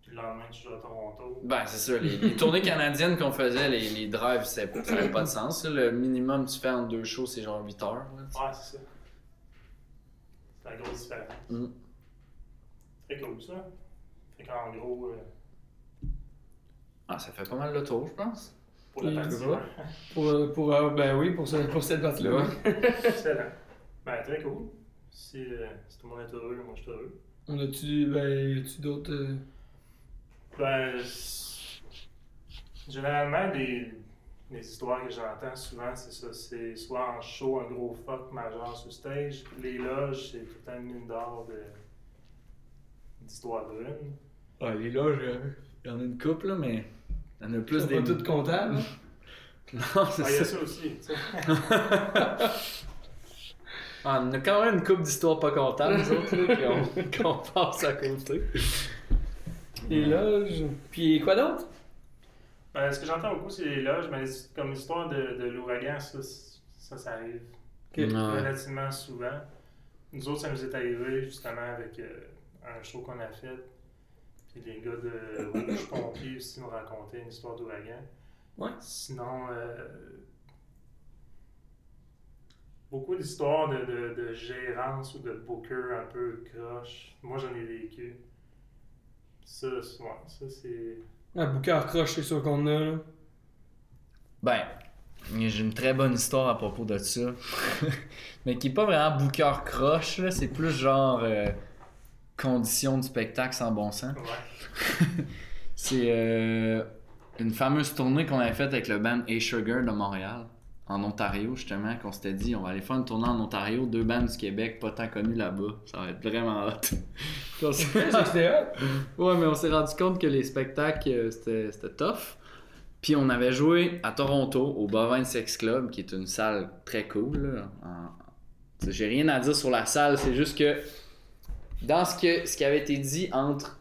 Puis le lendemain, tu joues à Toronto. Ben, c'est ça. Les, les tournées canadiennes qu'on faisait, les, les drives, ça n'avait pas de sens. là. Le minimum que tu fais en deux shows, c'est genre 8 heures. là. Ouais, c'est ça. C'est la grosse différence. Mm. Très cool ça. Fait qu'en gros, euh, Ah, ça fait pas mal le tour, je pense. pour la Oui, partie je vois? 1, [laughs] Pour, euh, pour, euh, ben oui, pour, ce- pour cette partie-là. Excellent. Ben, très cool. Si, euh, si tout le monde est heureux, moi je suis heureux. On a-tu, ben, d'autres. euh, Ben, généralement, les, les histoires que j'entends souvent, c'est ça. C'est soit en show, un gros fuck majeur sur stage. Les loges, c'est tout le temps une mine d'or de d'histoires brunes. Ouais, les loges, euh, il y en a une couple, là, mais il y en a plus des. pas toutes comptables. [laughs] Non, Ah, c'est il y a ça. ça aussi. tu sais. [laughs] Ah, on a quand même une couple d'histoires pas comptables, nous autres, là, qu'on [laughs] qu'on passe à côté. Les loges. Puis quoi d'autre? Ben, ce que j'entends beaucoup, c'est les loges, mais comme l'histoire de, de l'ouragan, ça, ça, ça arrive relativement souvent. Nous autres, ça nous est arrivé justement avec euh, un show qu'on a fait. Puis les gars de Rouge Pompier aussi nous racontaient une histoire d'ouragan. Ouais. Sinon, euh, beaucoup d'histoires de, de, de gérance ou de booker un peu croche. Moi, j'en ai vécu. Ça, ouais, ça c'est. Un bouquin croche, c'est sûr qu'on a. Là. Ben, j'ai une très bonne histoire à propos de ça. [laughs] mais qui est pas vraiment booker croche. C'est plus genre euh, conditions de spectacle sans bon sens. Ouais. [laughs] C'est euh, une fameuse tournée qu'on avait faite avec le band A Sugar de Montréal, en Ontario, justement, qu'on s'était dit, on va aller faire une tournée en Ontario, deux bands du Québec, pas tant connus là-bas. Ça va être vraiment [laughs] hot. Ouais, mais on s'est rendu compte que les spectacles, euh, c'était tough. Puis on avait joué à Toronto, au Bovine Sex Club, qui est une salle très cool. En- J'ai rien à dire sur la salle, c'est juste que dans ce, que, ce qui avait été dit entre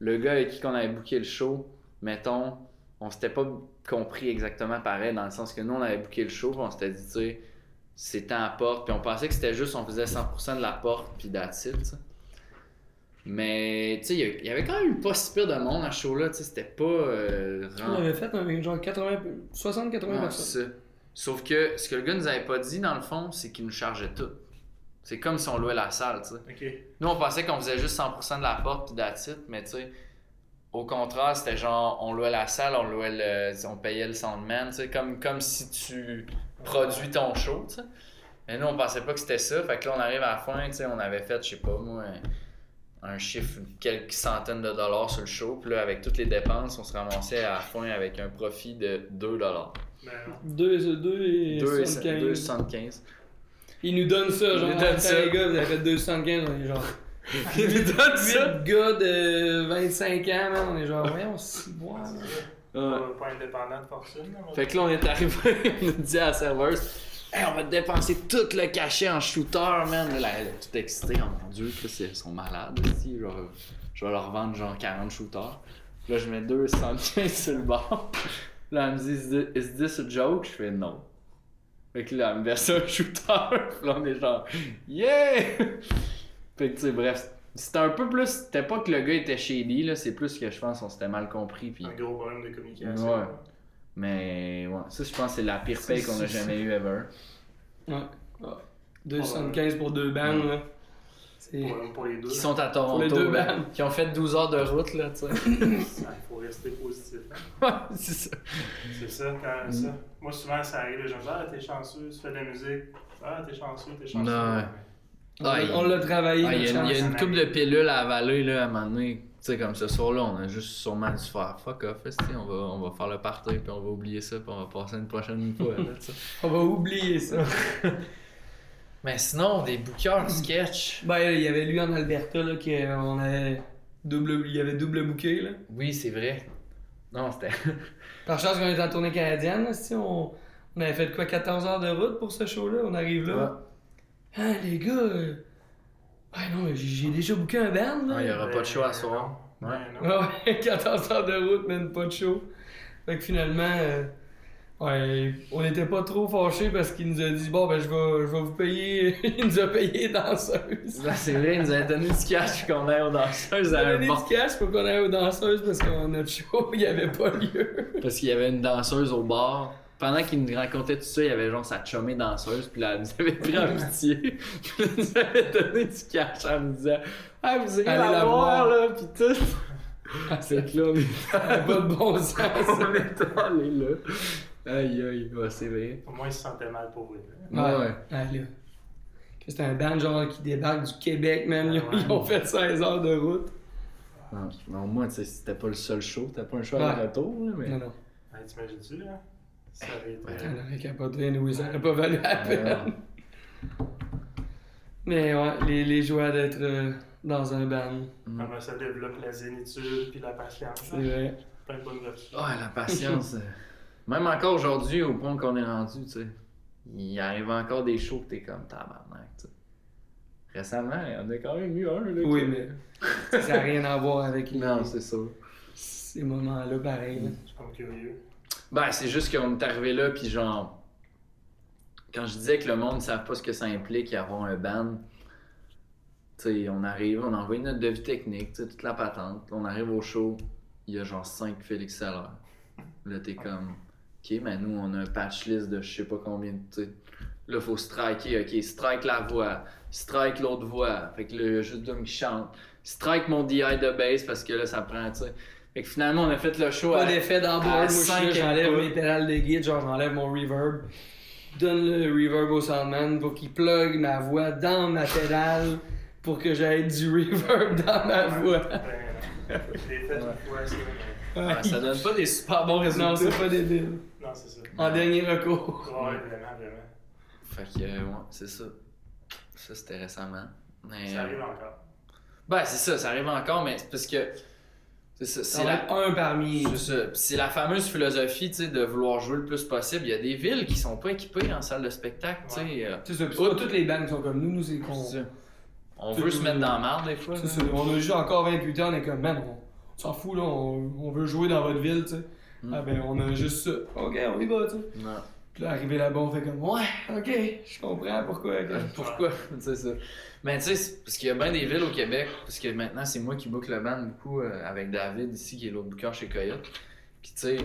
le gars avec qui on avait booké le show, mettons, on s'était pas compris exactement pareil, dans le sens que nous, on avait booké le show, puis on s'était dit, tu sais, c'était à la porte, puis on pensait que c'était juste, on faisait 100% de la porte, puis it, tu sais. Mais, tu sais, il y avait quand même pas si pire de monde à ce show-là, tu sais, c'était pas... euh, On avait fait un, genre 80, 60-80 Ouais, personnes. c'est ça. Sauf que ce que le gars nous avait pas dit, dans le fond, c'est qu'il nous chargeait tout. C'est comme si on louait la salle, tu sais. Ok. Nous, on pensait qu'on faisait juste 100% de la porte puis it, mais tu sais, au contraire, c'était genre, on louait la salle, on louait le, on payait le soundman, tu sais, comme, comme si tu produis ton show, tu sais. Mais nous, on pensait pas que c'était ça, fait que là, on arrive à la fin, tu sais, on avait fait, je sais pas, moi, un, chiffre de quelques centaines de dollars sur le show, puis là, avec toutes les dépenses, on se ramassait à la fin avec un profit de 2 dollars. Ben non. 2 2 et 75. 2,75. Ils nous donnent ça, genre, nous Attends, ça. les gars, vous avez fait 275, on est genre. Ils nous donnent ça. 8 gars de 25 ans, man, on est genre, voyons, si bois. là. Ouais. Pas, pas indépendant de fortune. là, Fait que là, on est arrivé, [laughs] on a dit à la serveuse, hey, on va te dépenser tout le cachet en shooter, man. Là, elle est toute excitée, oh mon dieu, Chris, ils sont malades ici. Genre, je vais leur vendre genre 40 shooters. Là, je mets 275 sur le bord. [laughs] Là, elle me dit, is this, is this a joke? Je fais non. Fait que là, elle me verse un shooter. Puis [laughs] là, on est genre, yeah! Fait que, tu sais, bref, c'était un peu plus. C'était pas que le gars était shady, là, c'est plus que je pense qu'on s'était mal compris. Puis Un gros problème de communication. Ouais. Mais ouais, ça je pense que c'est la pire paye qu'on a jamais eu ever. Ouais. ouais. 275 pour deux bandes, là. C'est. Pour, pour les deux. Qui sont à Toronto. les deux là, bandes. Qui ont fait 12 heures de route là, tu sais. [laughs] [laughs] Il faut rester positif. hein. [laughs] c'est ça. C'est ça, quand ça. Moi, souvent, ça arrive, les gens me disent Ah, t'es chanceux, tu fais de la musique. Ah, t'es chanceux, t'es chanceux. Ouais. On Ah, on l'a travaillé, Ah, Il y, a une- coupe de pilules à avaler là, à un moment donné. Tu sais, comme ce soir-là, on a juste sûrement dû faire fuck off, on va, on va faire le party, puis on va oublier ça, puis on va passer une prochaine fois. Là. [laughs] On va oublier ça. [laughs] Mais sinon, des bookers de sketch. Ben, il y avait lui en Alberta, là, qu'on avait double, il y avait double bouquet, là. Oui, c'est vrai. Non, c'était. [laughs] Par chance qu'on était en tournée canadienne, là, si on, on avait fait quoi, 14 heures de route pour ce show-là, on arrive là. Ah, les gars, euh... ouais, non, mais j'ai déjà booké un band, là. Ah, il y aura pas de show à soir. Ouais. Non. Ouais, [laughs] 14 heures de route, même pas de show. Fait que finalement, euh, ouais, on était pas trop fâchés parce qu'il nous a dit Bon, ben, je vais, je vais vous payer. [laughs] il nous a payé [laughs] danseuse. Là, c'est vrai, ils nous avaient donné du cash qu'on allait aux danseuses Il à a un donné bar. du cash pour qu'on aille aux danseuses parce que notre show, il y avait pas lieu. Parce qu'il y avait une danseuse au bar. Pendant qu'il nous racontait tout ça, il y avait genre sa chumée danseuse, puis là, elle nous avait pris en pitié. [laughs] puis elle nous avait donné du cash en nous disant Ah, vous irez Allez la, la voir, voir. là, puis tout. Ah, C'est que là, on est- [laughs] pas de bon sens. on est allé là. Aïe, aïe, ouais, c'est vrai. Au moins, il se sentait mal pour lui. Ouais, ouais. Ah, là. C'était un band genre qui débarque du Québec, man. Ils ils ont fait 16 heures de route. Non, au moins, tu sais, c'était pas le seul show, c'était pas un show Ouais. à retour, là, mais. Non, non. Hey, T'imagines-tu, là? Ça aurait été. Elle aurait capoté, oui, ça aurait pas valu la peine. Mais ouais, les, les joies d'être euh, dans un band, Comment ça développe la zénitude puis la patience. c'est vrai. Plein de bonnes vertus. Ouais, la patience. euh, Même encore aujourd'hui, au point qu'on est rendu, tu sais. Il arrive encore des shows que t'es comme tabarnak, tu sais. Récemment, il y en a quand même eu un, là. Oui, mais ça n'a rien à voir avec les- Non, c'est ça. ces moments-là, pareil. là. Je suis comme curieux. Ben, c'est juste qu'on est arrivé là, puis genre. Quand je disais que le monde ne savent pas ce que ça implique avoir un band, tu sais, on arrive, on envoie une note de vie technique, tu sais, toute la patente. On arrive au show, il y a genre 5 Félix Seller. Là, t'es comme, ok, mais nous, on a un patch list de je sais pas combien, tu sais. Là, faut striker, ok, strike la voix, strike l'autre voix. Fait que là, il y a juste Dom qui chante. Strike mon DI de bass parce que là, ça prend, tu sais. Fait que finalement, on a fait le show Pas à- d'effet moi là, j'enlève mes pédales de guide, genre j'enlève mon reverb, donne le reverb au soundman pour qu'il plug ma voix dans ma pédale pour que j'aille du reverb dans ma voix. Fois, ça. mais- Ouais, ça donne pas des super bons résultats. Non, c'est pas débile. Non, c'est ça. En dernier recours. Ouais, vraiment, vraiment. Fait que, euh, ouais, c'est ça. Ça, c'était récemment. Mais, Ça euh, arrive encore. Ben, c'est ça, ça arrive encore, mais c'est parce que. C'est ça, C'est c'est la. un parmi. C'est la fameuse philosophie, tu sais, de vouloir jouer le plus possible. Il y a des villes qui sont pas équipées en salle de spectacle, tu sais. euh, C'est ça, pas toutes les bandes sont comme nous, nous c'est. On veut se mettre dans la merde des fois. Ça, on a juste encore 28 ans, on est comme, man, on s'en fout là, on, on veut jouer dans votre ville, tu sais. Mm. Ah ben, on a juste ça. Ok, on y va, tu sais. Puis là, arrivé là-bas, on fait comme, ouais, ok, je comprends pourquoi. Euh, [laughs] Pourquoi? [laughs] c'est ça. Mais tu sais, parce qu'il y a bien des villes au Québec, parce que maintenant c'est moi qui book le band beaucoup euh, avec David ici, qui est l'autre booker chez Coyote. Puis tu sais,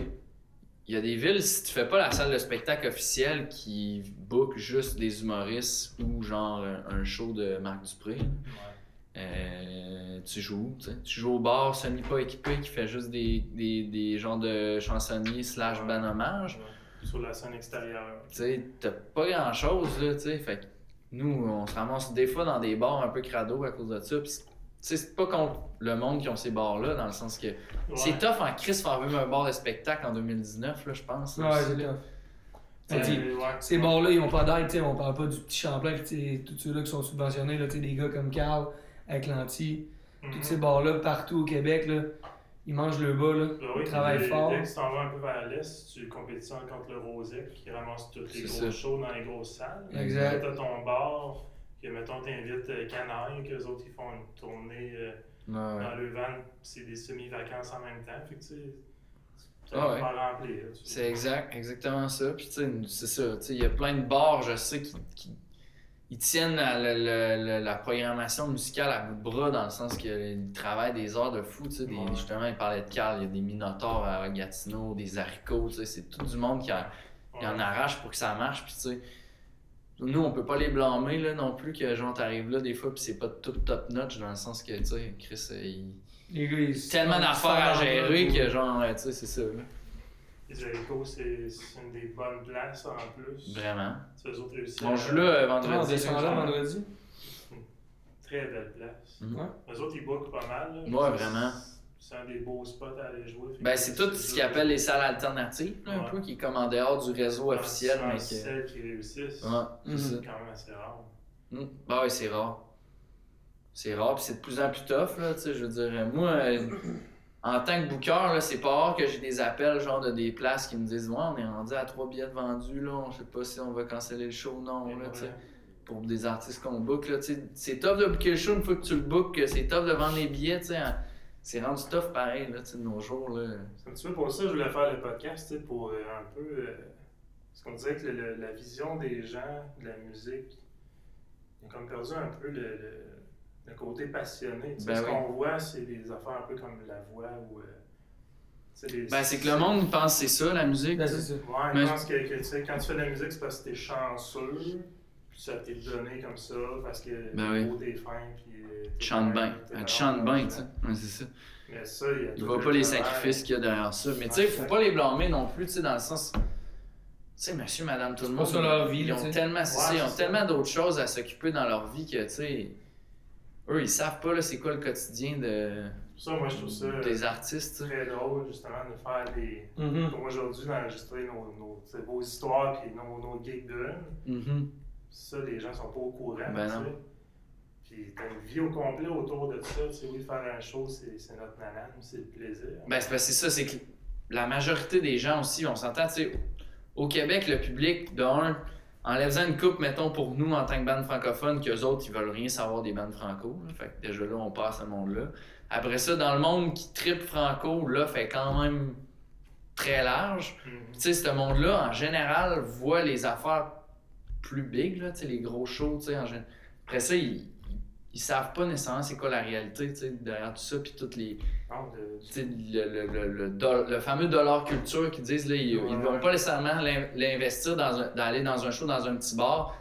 il y a des villes, si tu fais pas la salle de spectacle officielle qui book juste des humoristes ou genre un, un show de Marc Dupré, Ouais. euh, tu joues, tu sais. Tu joues au bar semi pas équipé qui fait juste des, des, des genres de chansonniers slash ban hommage Ouais. Sur la scène extérieure. tu sais, t'as pas grand chose, là, tu sais. Fait que nous, on se ramasse des fois dans des bars un peu crado à cause de ça. Pis, tu sais, c'est pas contre le monde qui ont ces bars-là, dans le sens que Ouais. c'est tough en Chris faire vivre un bar de spectacle en 2019, là, je pense. là, Ouais, c'est tough. Euh, ouais. Ces bars-là, ils ont pas d'aide, tu sais, on parle pas du petit Champlain, pis tous ceux-là qui sont subventionnés, là, tu sais, des gars comme Carl, avec l'anti, Mhm. tous ces bars-là, partout au Québec, là, ils mangent le bas, là, Ben oui, ils travaillent puis fort. Dès que tu t'en vas un peu vers l'est, tu compétitions contre le Rosec qui ramasse tous les C'est gros ça. shows dans les grosses salles. Exact. Tu as ton bar, que mettons, t'invites euh, Canaille, qu'eux autres ils font une tournée euh, ouais. dans le van, puis c'est des semi-vacances en même temps. Fait que tu Ah ouais. remplir. tu. C'est exact, exactement ça. Puis tu sais, c'est ça. Tu sais, il y a plein de bars, je sais, qui, qui ils tiennent la, la- la- programmation musicale à bout de bras dans le sens qu'ils travaillent des heures de fou. Tu sais, des- Ouais. Justement, ils parlaient de Carl, il y a des Minotaurs à Gatineau, des haricots. Tu sais, c'est tout du monde qui, a- qui en arrache pour que ça marche. Puis tu sais, nous, on peut pas les blâmer là, non plus que genre t'arrives là des fois puis c'est pas tout top notch dans le sens que tu sais, Chris, euh, il Les gars, ils tellement d'affaires à gérer que genre, ouais, tu sais, c'est ça. là. Les Jericho, c'est une des bonnes places en plus. Vraiment. C'est eux autres réussissent. On joue là euh, Ah, on vendredi. descend là vendredi. Très belle place. Ouais. Eux autres, ils bookent pas mal. là. Ouais, vraiment. C'est un des beaux spots à aller jouer. Ben, c'est tout ce qu'ils appellent les salles alternatives, là, un peu, qui est comme en dehors du réseau Ouais, officiel, c'est mais que. celles qui réussissent. Ouais, c'est Mhm. C'est quand même assez rare. Mm. Bah ouais, c'est rare. C'est rare, puis c'est de plus en plus tough, là, tu sais, je veux dire. euh, Moi, euh, en tant que booker, là, c'est pas rare que j'ai des appels, genre, de des places qui me disent « Ouais, on est rendu à trois billets vendus, là, on sait pas si on va canceller le show, non, là, tu sais. » Pour des artistes qu'on book, là. C'est tough de booker le show une fois que tu le bookes, que c'est tough de vendre les billets, tu sais. hein. C'est rendu tough pareil, là, de nos jours, là. C'est un petit peu pour ça que je voulais faire le podcast, pour euh, un peu. euh, parce qu'on disait que le- le- la vision des gens de la musique, ils ont comme perdu un peu le, le- le côté passionné. Tu sais, Ben ce oui. qu'on voit, c'est des affaires un peu comme la voix ou. euh, tu sais, des- Ben, c'est que le monde pense que c'est ça, la musique. Ben, ça. Ouais, Mais- je pense que, que, tu sais, quand tu fais de la musique, c'est parce que t'es chanceux, puis ça t'est donné comme ça, parce que Ben t'es oui. t'es fin, puis. euh, Tu chantes bien. chantes vraiment bien, tu sais. Ouais, c'est ça. Mais ça, il y a Il tout voit pas les sacrifices qu'il y a derrière ça. Mais tu sais, faut pas les blâmer non plus, tu sais, dans le sens. Tu sais, monsieur, madame, tout le monde. leur vie, Ils ont tellement, Ouais, ils ont tellement d'autres choses à s'occuper dans leur vie que, tu sais. Eux, ils savent pas, là, c'est quoi le quotidien de. Ça, moi, je trouve ça des artistes, tu sais. très drôle, justement, de faire des. Mhm. Comme aujourd'hui, d'enregistrer nos, nos, vos histoires et nos, nos gigs de run. Mhm. Ça, les gens sont pas au courant. Ben tu sais. non. Puis t'as une vie au complet autour de ça. Tu sais, oui, faire un show, c'est notre nanane, c'est le plaisir. Ben, c'est parce que c'est ça, c'est que la majorité des gens aussi, on s'entend, tu sais, au Québec, le public, de un, enlève une coupe, mettons, pour nous en tant que bande francophone, qu'eux autres, ils veulent rien savoir des bandes franco. là. Fait que déjà là, on passe à ce monde-là. Après ça, dans le monde qui tripe franco, là, fait quand même très large. Mhm. Tu sais, ce monde-là, en général, voit les affaires plus big, là, les gros shows, tu sais, en Après ça, ils, ils savent pas nécessairement c'est quoi la réalité, tu sais, derrière tout ça, puis toutes les... De- le, le, le, le, fameux dollar culture qu'ils disent, là, ils, ils Ouais. vont pas nécessairement l'in- l'investir dans un, d'aller dans un show dans un petit bar.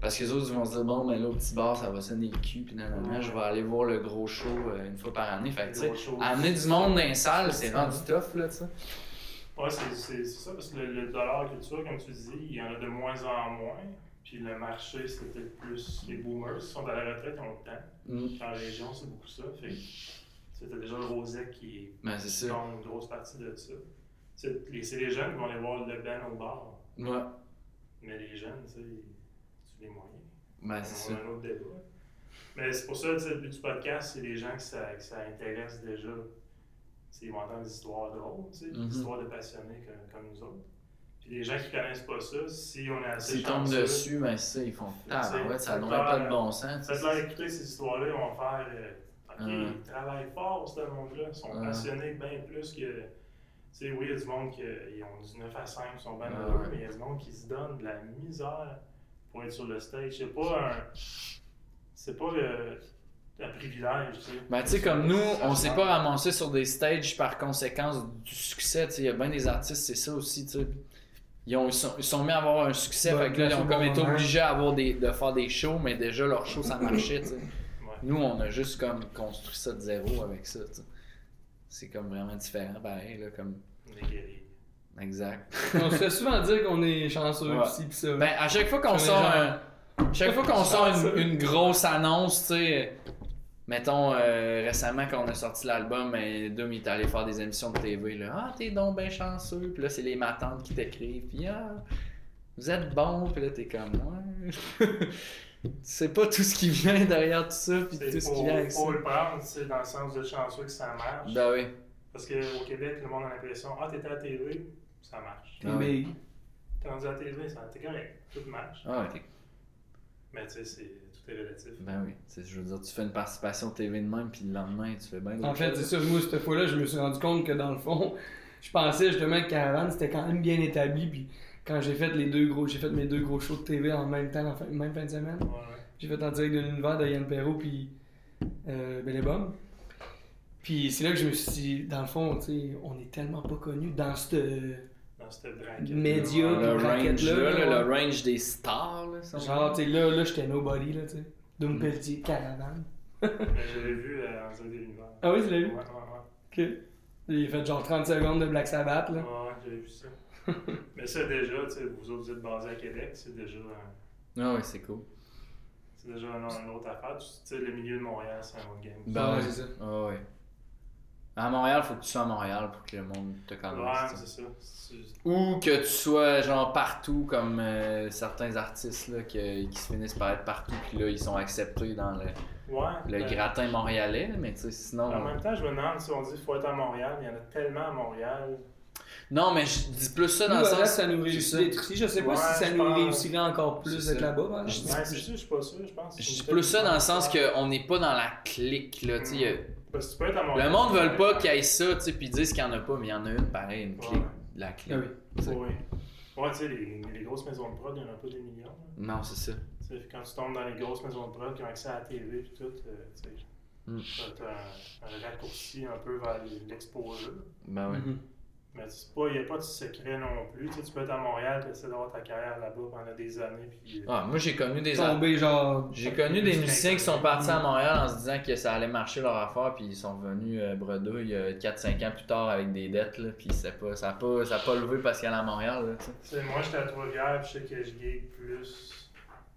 Parce que les autres ils vont se dire, bon, mais là, au petit bar, ça va sonner le cul, puis Ouais. je vais aller voir le gros show euh, une fois par année. Fait que, show. amener du monde dans les salles, c'est rendu tough, là, tu. Ouais, c'est ça, parce que le, le dollar culture, comme tu dis, il y en a de moins en moins. Puis le marché, c'était plus les boomers qui sont à la retraite, ont le temps. Mm. En région, c'est beaucoup ça. Fait c'était déjà le Rosec qui Ben, c'est une grosse partie de ça. C'est les, jeunes qui vont aller voir le band au bar. Ouais, Mais les jeunes, tu sais, tu les moyens. ben, c'est On ça. a un autre débat. Mais c'est pour ça, tu sais, le but du podcast, c'est les gens que ça, que ça intéresse déjà. Tu ils vont entendre des histoires drôles, tu sais, des Mhm. histoires de passionnés comme, comme nous autres. Puis les gens qui connaissent pas ça, si on est assez S'ils tombent dessus, ben, ça, ils font. Ah, ben, ouais, ça n'aurait pas de bon sens. tu Faites sais. leur écouter ces histoires-là, ils vont faire euh, Ils travaillent fort, ce monde-là. Ils sont passionnés bien plus que. Tu sais, oui, il y a du monde qui ils ont du 9 à 5, ils sont bien heureux, mais il y a du monde qui se donne de la misère pour être sur le stage. C'est pas un. C'est pas le, un privilège, tu sais. Ben, tu sais, comme nous, on se s'est pas ramassé sur des stages par conséquence du succès. Tu sais, il y a bien des artistes, c'est ça aussi, tu sais. Ils, ont, ils, sont, ils sont mis à avoir un succès, Ouais, fait que là, ils ont comme été obligés à avoir des, de faire des shows, mais déjà, leur show, ça marchait, tu sais. Nous, on a juste comme construit ça de zéro avec ça. C'est comme vraiment différent, pareil, là, comme... On. Exact. [laughs] On se fait souvent dire qu'on est chanceux Ouais. pis pis ça. Ben, à chaque fois qu'on sort genre- un... Chaque fois qu'on sort une, une grosse annonce, tu sais, mettons euh, récemment quand on a sorti l'album, ben, Doom il est allé faire des émissions de TV, là, ah t'es donc ben chanceux, puis là c'est les matantes qui t'écrivent, puis ah vous êtes bon, puis là t'es comme ouais, [laughs] c'est pas tout ce qui vient derrière tout ça, puis C'est tout ce faut, qui vient avec ça. faut le prendre, sais, dans le sens de chanceux que ça marche. Ben oui, Parce qu'au Québec, le monde a l'impression Ah, t'étais à la TV, ça marche. Ah big. T'es rendu à la TV, ça- t'es correct, tout marche. ah ouais, Mais tu sais, c'est- tout est relatif. ben oui, C'est- je veux dire, tu fais une participation TV de même, puis le lendemain tu fais bien En fait, choses. c'est ça. Moi, cette fois-là, je me suis rendu compte que dans le fond, [laughs] je pensais justement que Caravane, c'était quand même bien établi. Puis quand j'ai fait les deux gros, j'ai fait mes deux gros shows de TV en même temps, en fin, même fin de semaine. Ouais, ouais. J'ai fait en direct de l'univers de Yann Perrault puis euh, Bellebum. Puis c'est là que je me suis dit, dans le fond, tu sais, on est tellement pas connus dans cette Dans cette braquette. média, le range, là, le range des stars, là, ça, Genre, tu sais, là, là j'étais nobody, là, tu sais. Doom Mm. Pelletier, Caravane. Mais j'avais vu euh, en direct de l'univers. Ah oui, tu l'as Ouais, vu? ouais, ouais. Ok. Il a fait genre 30 secondes de Black Sabbath, là. Ouais, ouais, j'avais vu ça. Mais ça, déjà, tu sais, vous autres, vous êtes basés à Québec, c'est déjà, un- Ah ouais, c'est cool. c'est déjà un, une autre affaire. Tu sais, le milieu de Montréal, c'est un autre game. Ben Ouais, ouais. c'est ça. Ah ouais. À Montréal, faut que tu sois à Montréal pour que le monde te Ouais, connaisse. tu sais. c'est ça. Ou que tu sois genre partout comme euh, certains artistes là, qui, qui se finissent par être partout puis là ils sont acceptés dans le, Ouais. le ben, gratin montréalais, mais tu sais sinon. En même temps, je me demande si on dit qu'il faut être à Montréal, il y en a tellement à Montréal. Non mais je dis plus ça dans le sens. ça nous réussit. Je sais pas Ouais, si ça nous pense- réussirait encore plus d'être là-bas. Je. Ouais, sûr, je suis pas sûr, je pense. Je dis plus ça dans le sens qu'on n'est pas dans la clique là, tu sais. y a- Parce que tu peux être à Montréal. Le monde veut pas qu'il y ait ça, tu sais, puis ils disent qu'il y en a pas, mais il y en a une pareil, une clique, Ouais. la clique. Ah oui. tu sais. Oui. Ouais, tu sais, les, les grosses maisons de prod, il n'y en a pas des millions. là. Non, c'est ça. Quand tu tombes dans les grosses maisons de prod qui ont accès à la TV et tout, euh, tu sais, Mm. t'as un, un raccourci un peu vers l'exposure. Ben ouais. Mhm. Mais c'est pas- il n'y a pas de secret non plus. Tu, sais, tu peux être à Montréal et essayer d'avoir ta carrière là-bas pendant des années. Puis, euh, Ah, moi j'ai connu des genre. J'ai connu des musiciens qui sont partis à Montréal en se disant que ça allait marcher leur affaire, puis ils sont revenus euh, bredouille euh, 4-5 ans plus tard avec des dettes, là, puis c'est pas, ça n'a pas, ça a pas levé parce qu'ils allaient à Montréal. Là, tu sais. moi, j'étais à Trois-Rivières, puis je sais que je gay plus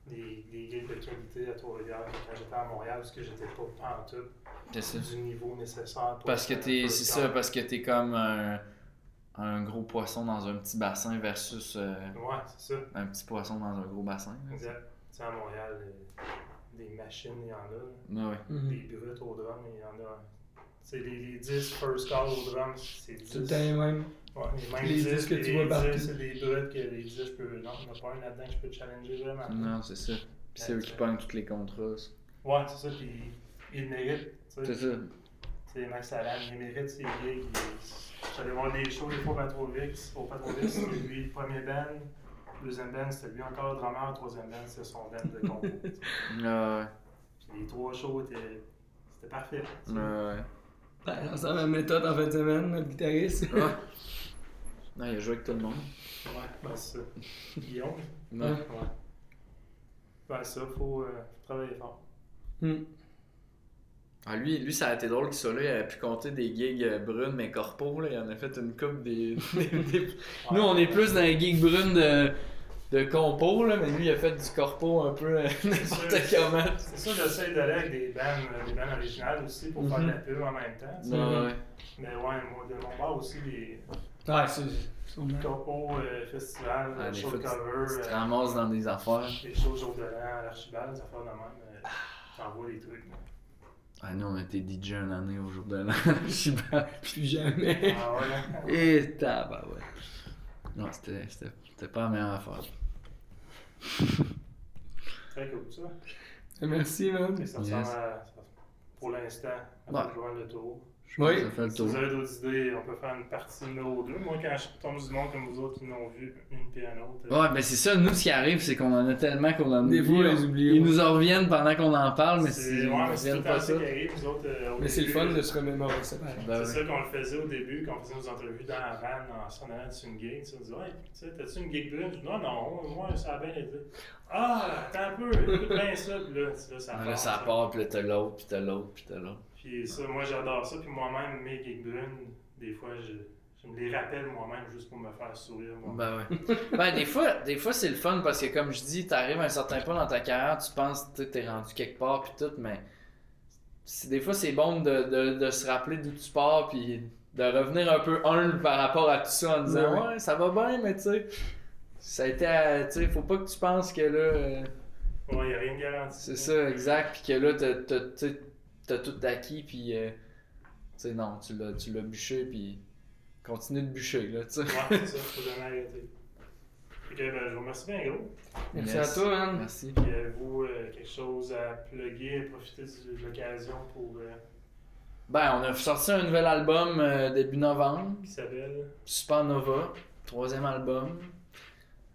des, des gigs de qualité à Trois-Rivières quand j'étais à Montréal, parce que j'étais pas en tout C'est ça. du niveau nécessaire pour Parce que faire t'es. C'est ça, parce que t'es comme un, un gros poisson dans un petit bassin versus euh, Ouais, c'est ça. un petit poisson dans un gros bassin. là. Exact. Tu sais, à Montréal, euh, des machines, il y en a. là. Ouais, ouais. Mhm. Des brutes au drum, il y en a. Tu sais, les, les 10 first call au drum, c'est 10. Tout le temps les mêmes. Ouais, les mêmes Les 10 10 que tu les vois partout. 10, c'est des brutes que les 10, je peux. Non, il n'y en a pas un là-dedans que je peux challenger vraiment. Non, c'est ça. Puis c'est eux qui pognent tous les contrats. Ouais, c'est ça, puis ils le méritent. C'est ça. Sais, Max Alan, il mérite ses gigs. il- J'allais voir des shows des fois au Patrovix. Au Patrovix, c'était lui le premier band. Deuxième band, c'était lui encore le drummer. Troisième band, c'était son band de sais. [laughs] Ouais, Puis les trois shows étaient. C'était parfait. ouais. Ben, ça la méthode en fin de semaine, notre guitariste. Ouais. Non, il a joué avec tout le monde. Ouais, ben c'est ça. [laughs] Guillaume? Ouais. Ouais. Ben ça, faut, euh, faut travailler fort. Hmm. Ah, lui, lui, ça a été drôle qu'il soit là. Il avait pu compter des gigs euh, brunes, mais corpo. Là. Il en a fait une coupe des. [laughs] des- des- Nous, on est plus dans les gigs brunes de, de compo, là, mais lui, il a fait du corpo un peu euh, [laughs] n'importe comment. C'est ça, j'essaie d'aller avec des bands, euh, des bands originales aussi pour faire de la pub en même temps. Ouais, ouais. Mais ouais, moi, de mon bord aussi, les Ouais, c'est. corpos, euh, Ah, des fois, de tu, cover, tu te ramasses dans des affaires. les shows jour de l'an, l'archibald, des affaires de même. euh, J'envoie des trucs. là. Ah, nous, on était DJ une année au jour de l'an. Je sais pas. Plus jamais. Ah ouais. Et tabac, ouais. Non, c'était pas la meilleure affaire. Très cool ça. Merci, man. Et ça Yes. ressemble à. Pour l'instant, Ouais. le tour. Je Oui. ça fait le Si vous avez d'autres idées, on peut faire une partie numéro 2. Moi, quand je tombe du monde comme vous autres qui l'ont vu, une puis un autre. Ouais, mais c'est ça, nous, ce qui arrive, c'est qu'on en a tellement qu'on en Des oublie. fois, on les oublie, Ils ouais. nous en reviennent pendant qu'on en parle, mais c'est ouais, mais c'est tout pas ça qui arrive. Autres, euh, Mais c'est le fun de se remémorer ça. Ben C'est ça qu'on le faisait au début, quand on faisait nos entrevues dans la van en s'en allant sur une gig. Tu sais, on disait, ouais, tu sais, t'as-tu une gig dis, non, non, moi, ça a bien été. Ah, attends un peu, écoute bien ça. Puis là, là, ça Là, part, ça part, puis là, t'as l'autre, puis t'as l'autre, puis t'as l'autre. Puis ça, moi, j'adore ça. Puis moi-même, mes gigs brunes, des fois, je, je me les rappelle moi-même juste pour me faire sourire. Moi. Ben ouais. ben des fois, des fois c'est le fun parce que comme je dis, t'arrives à un certain point dans ta carrière, tu penses que t'es rendu quelque part puis tout, mais c'est- des fois c'est bon de, de, de se rappeler d'où tu pars puis de revenir un peu humble par rapport à tout ça en disant Ouais. ouais, ça va bien mais tu sais ça a été à- tu sais faut pas que tu penses que là euh, Ouais, il n'y a rien de garanti. c'est ça exact puis que là t'as t'as- tout acquis puis euh, tu sais non tu l'as tu l'as bûché puis continue de bûcher là tu sais Ouais, c'est ça, faut jamais arrêter. Que, ben, je vous remercie bien gros. Merci à toi, man. merci Puis avez-vous euh, quelque chose à plugger, profiter de l'occasion pour. euh, Ben, on a sorti un nouvel album euh, début novembre, Isabelle. Supernova, troisième album.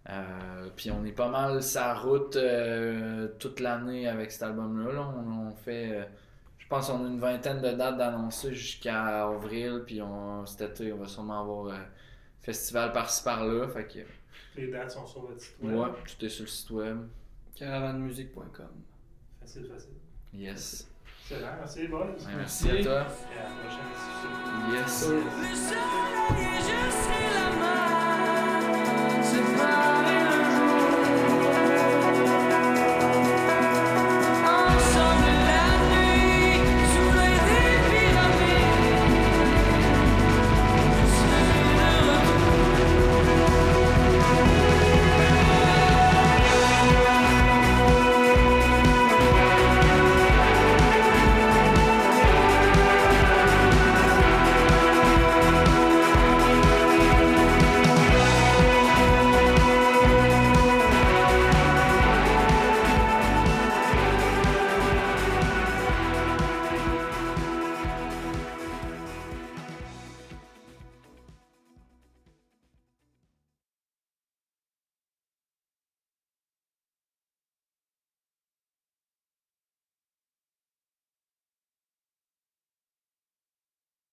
Euh, puis on est pas mal sa route euh, toute l'année avec cet album-là. là. On, on fait, euh, je pense qu'on a une vingtaine de dates d'annoncées jusqu'à avril. Puis on, cet été, on va sûrement avoir euh, festival par-ci par-là. Fait que, Les dates sont sur votre site web. ouais, tout est sur le site web. Caravanemusique.com. Facile, facile. Yes. Excellent, merci boys. Ouais, merci à toi. Et à la prochaine. Yes. Le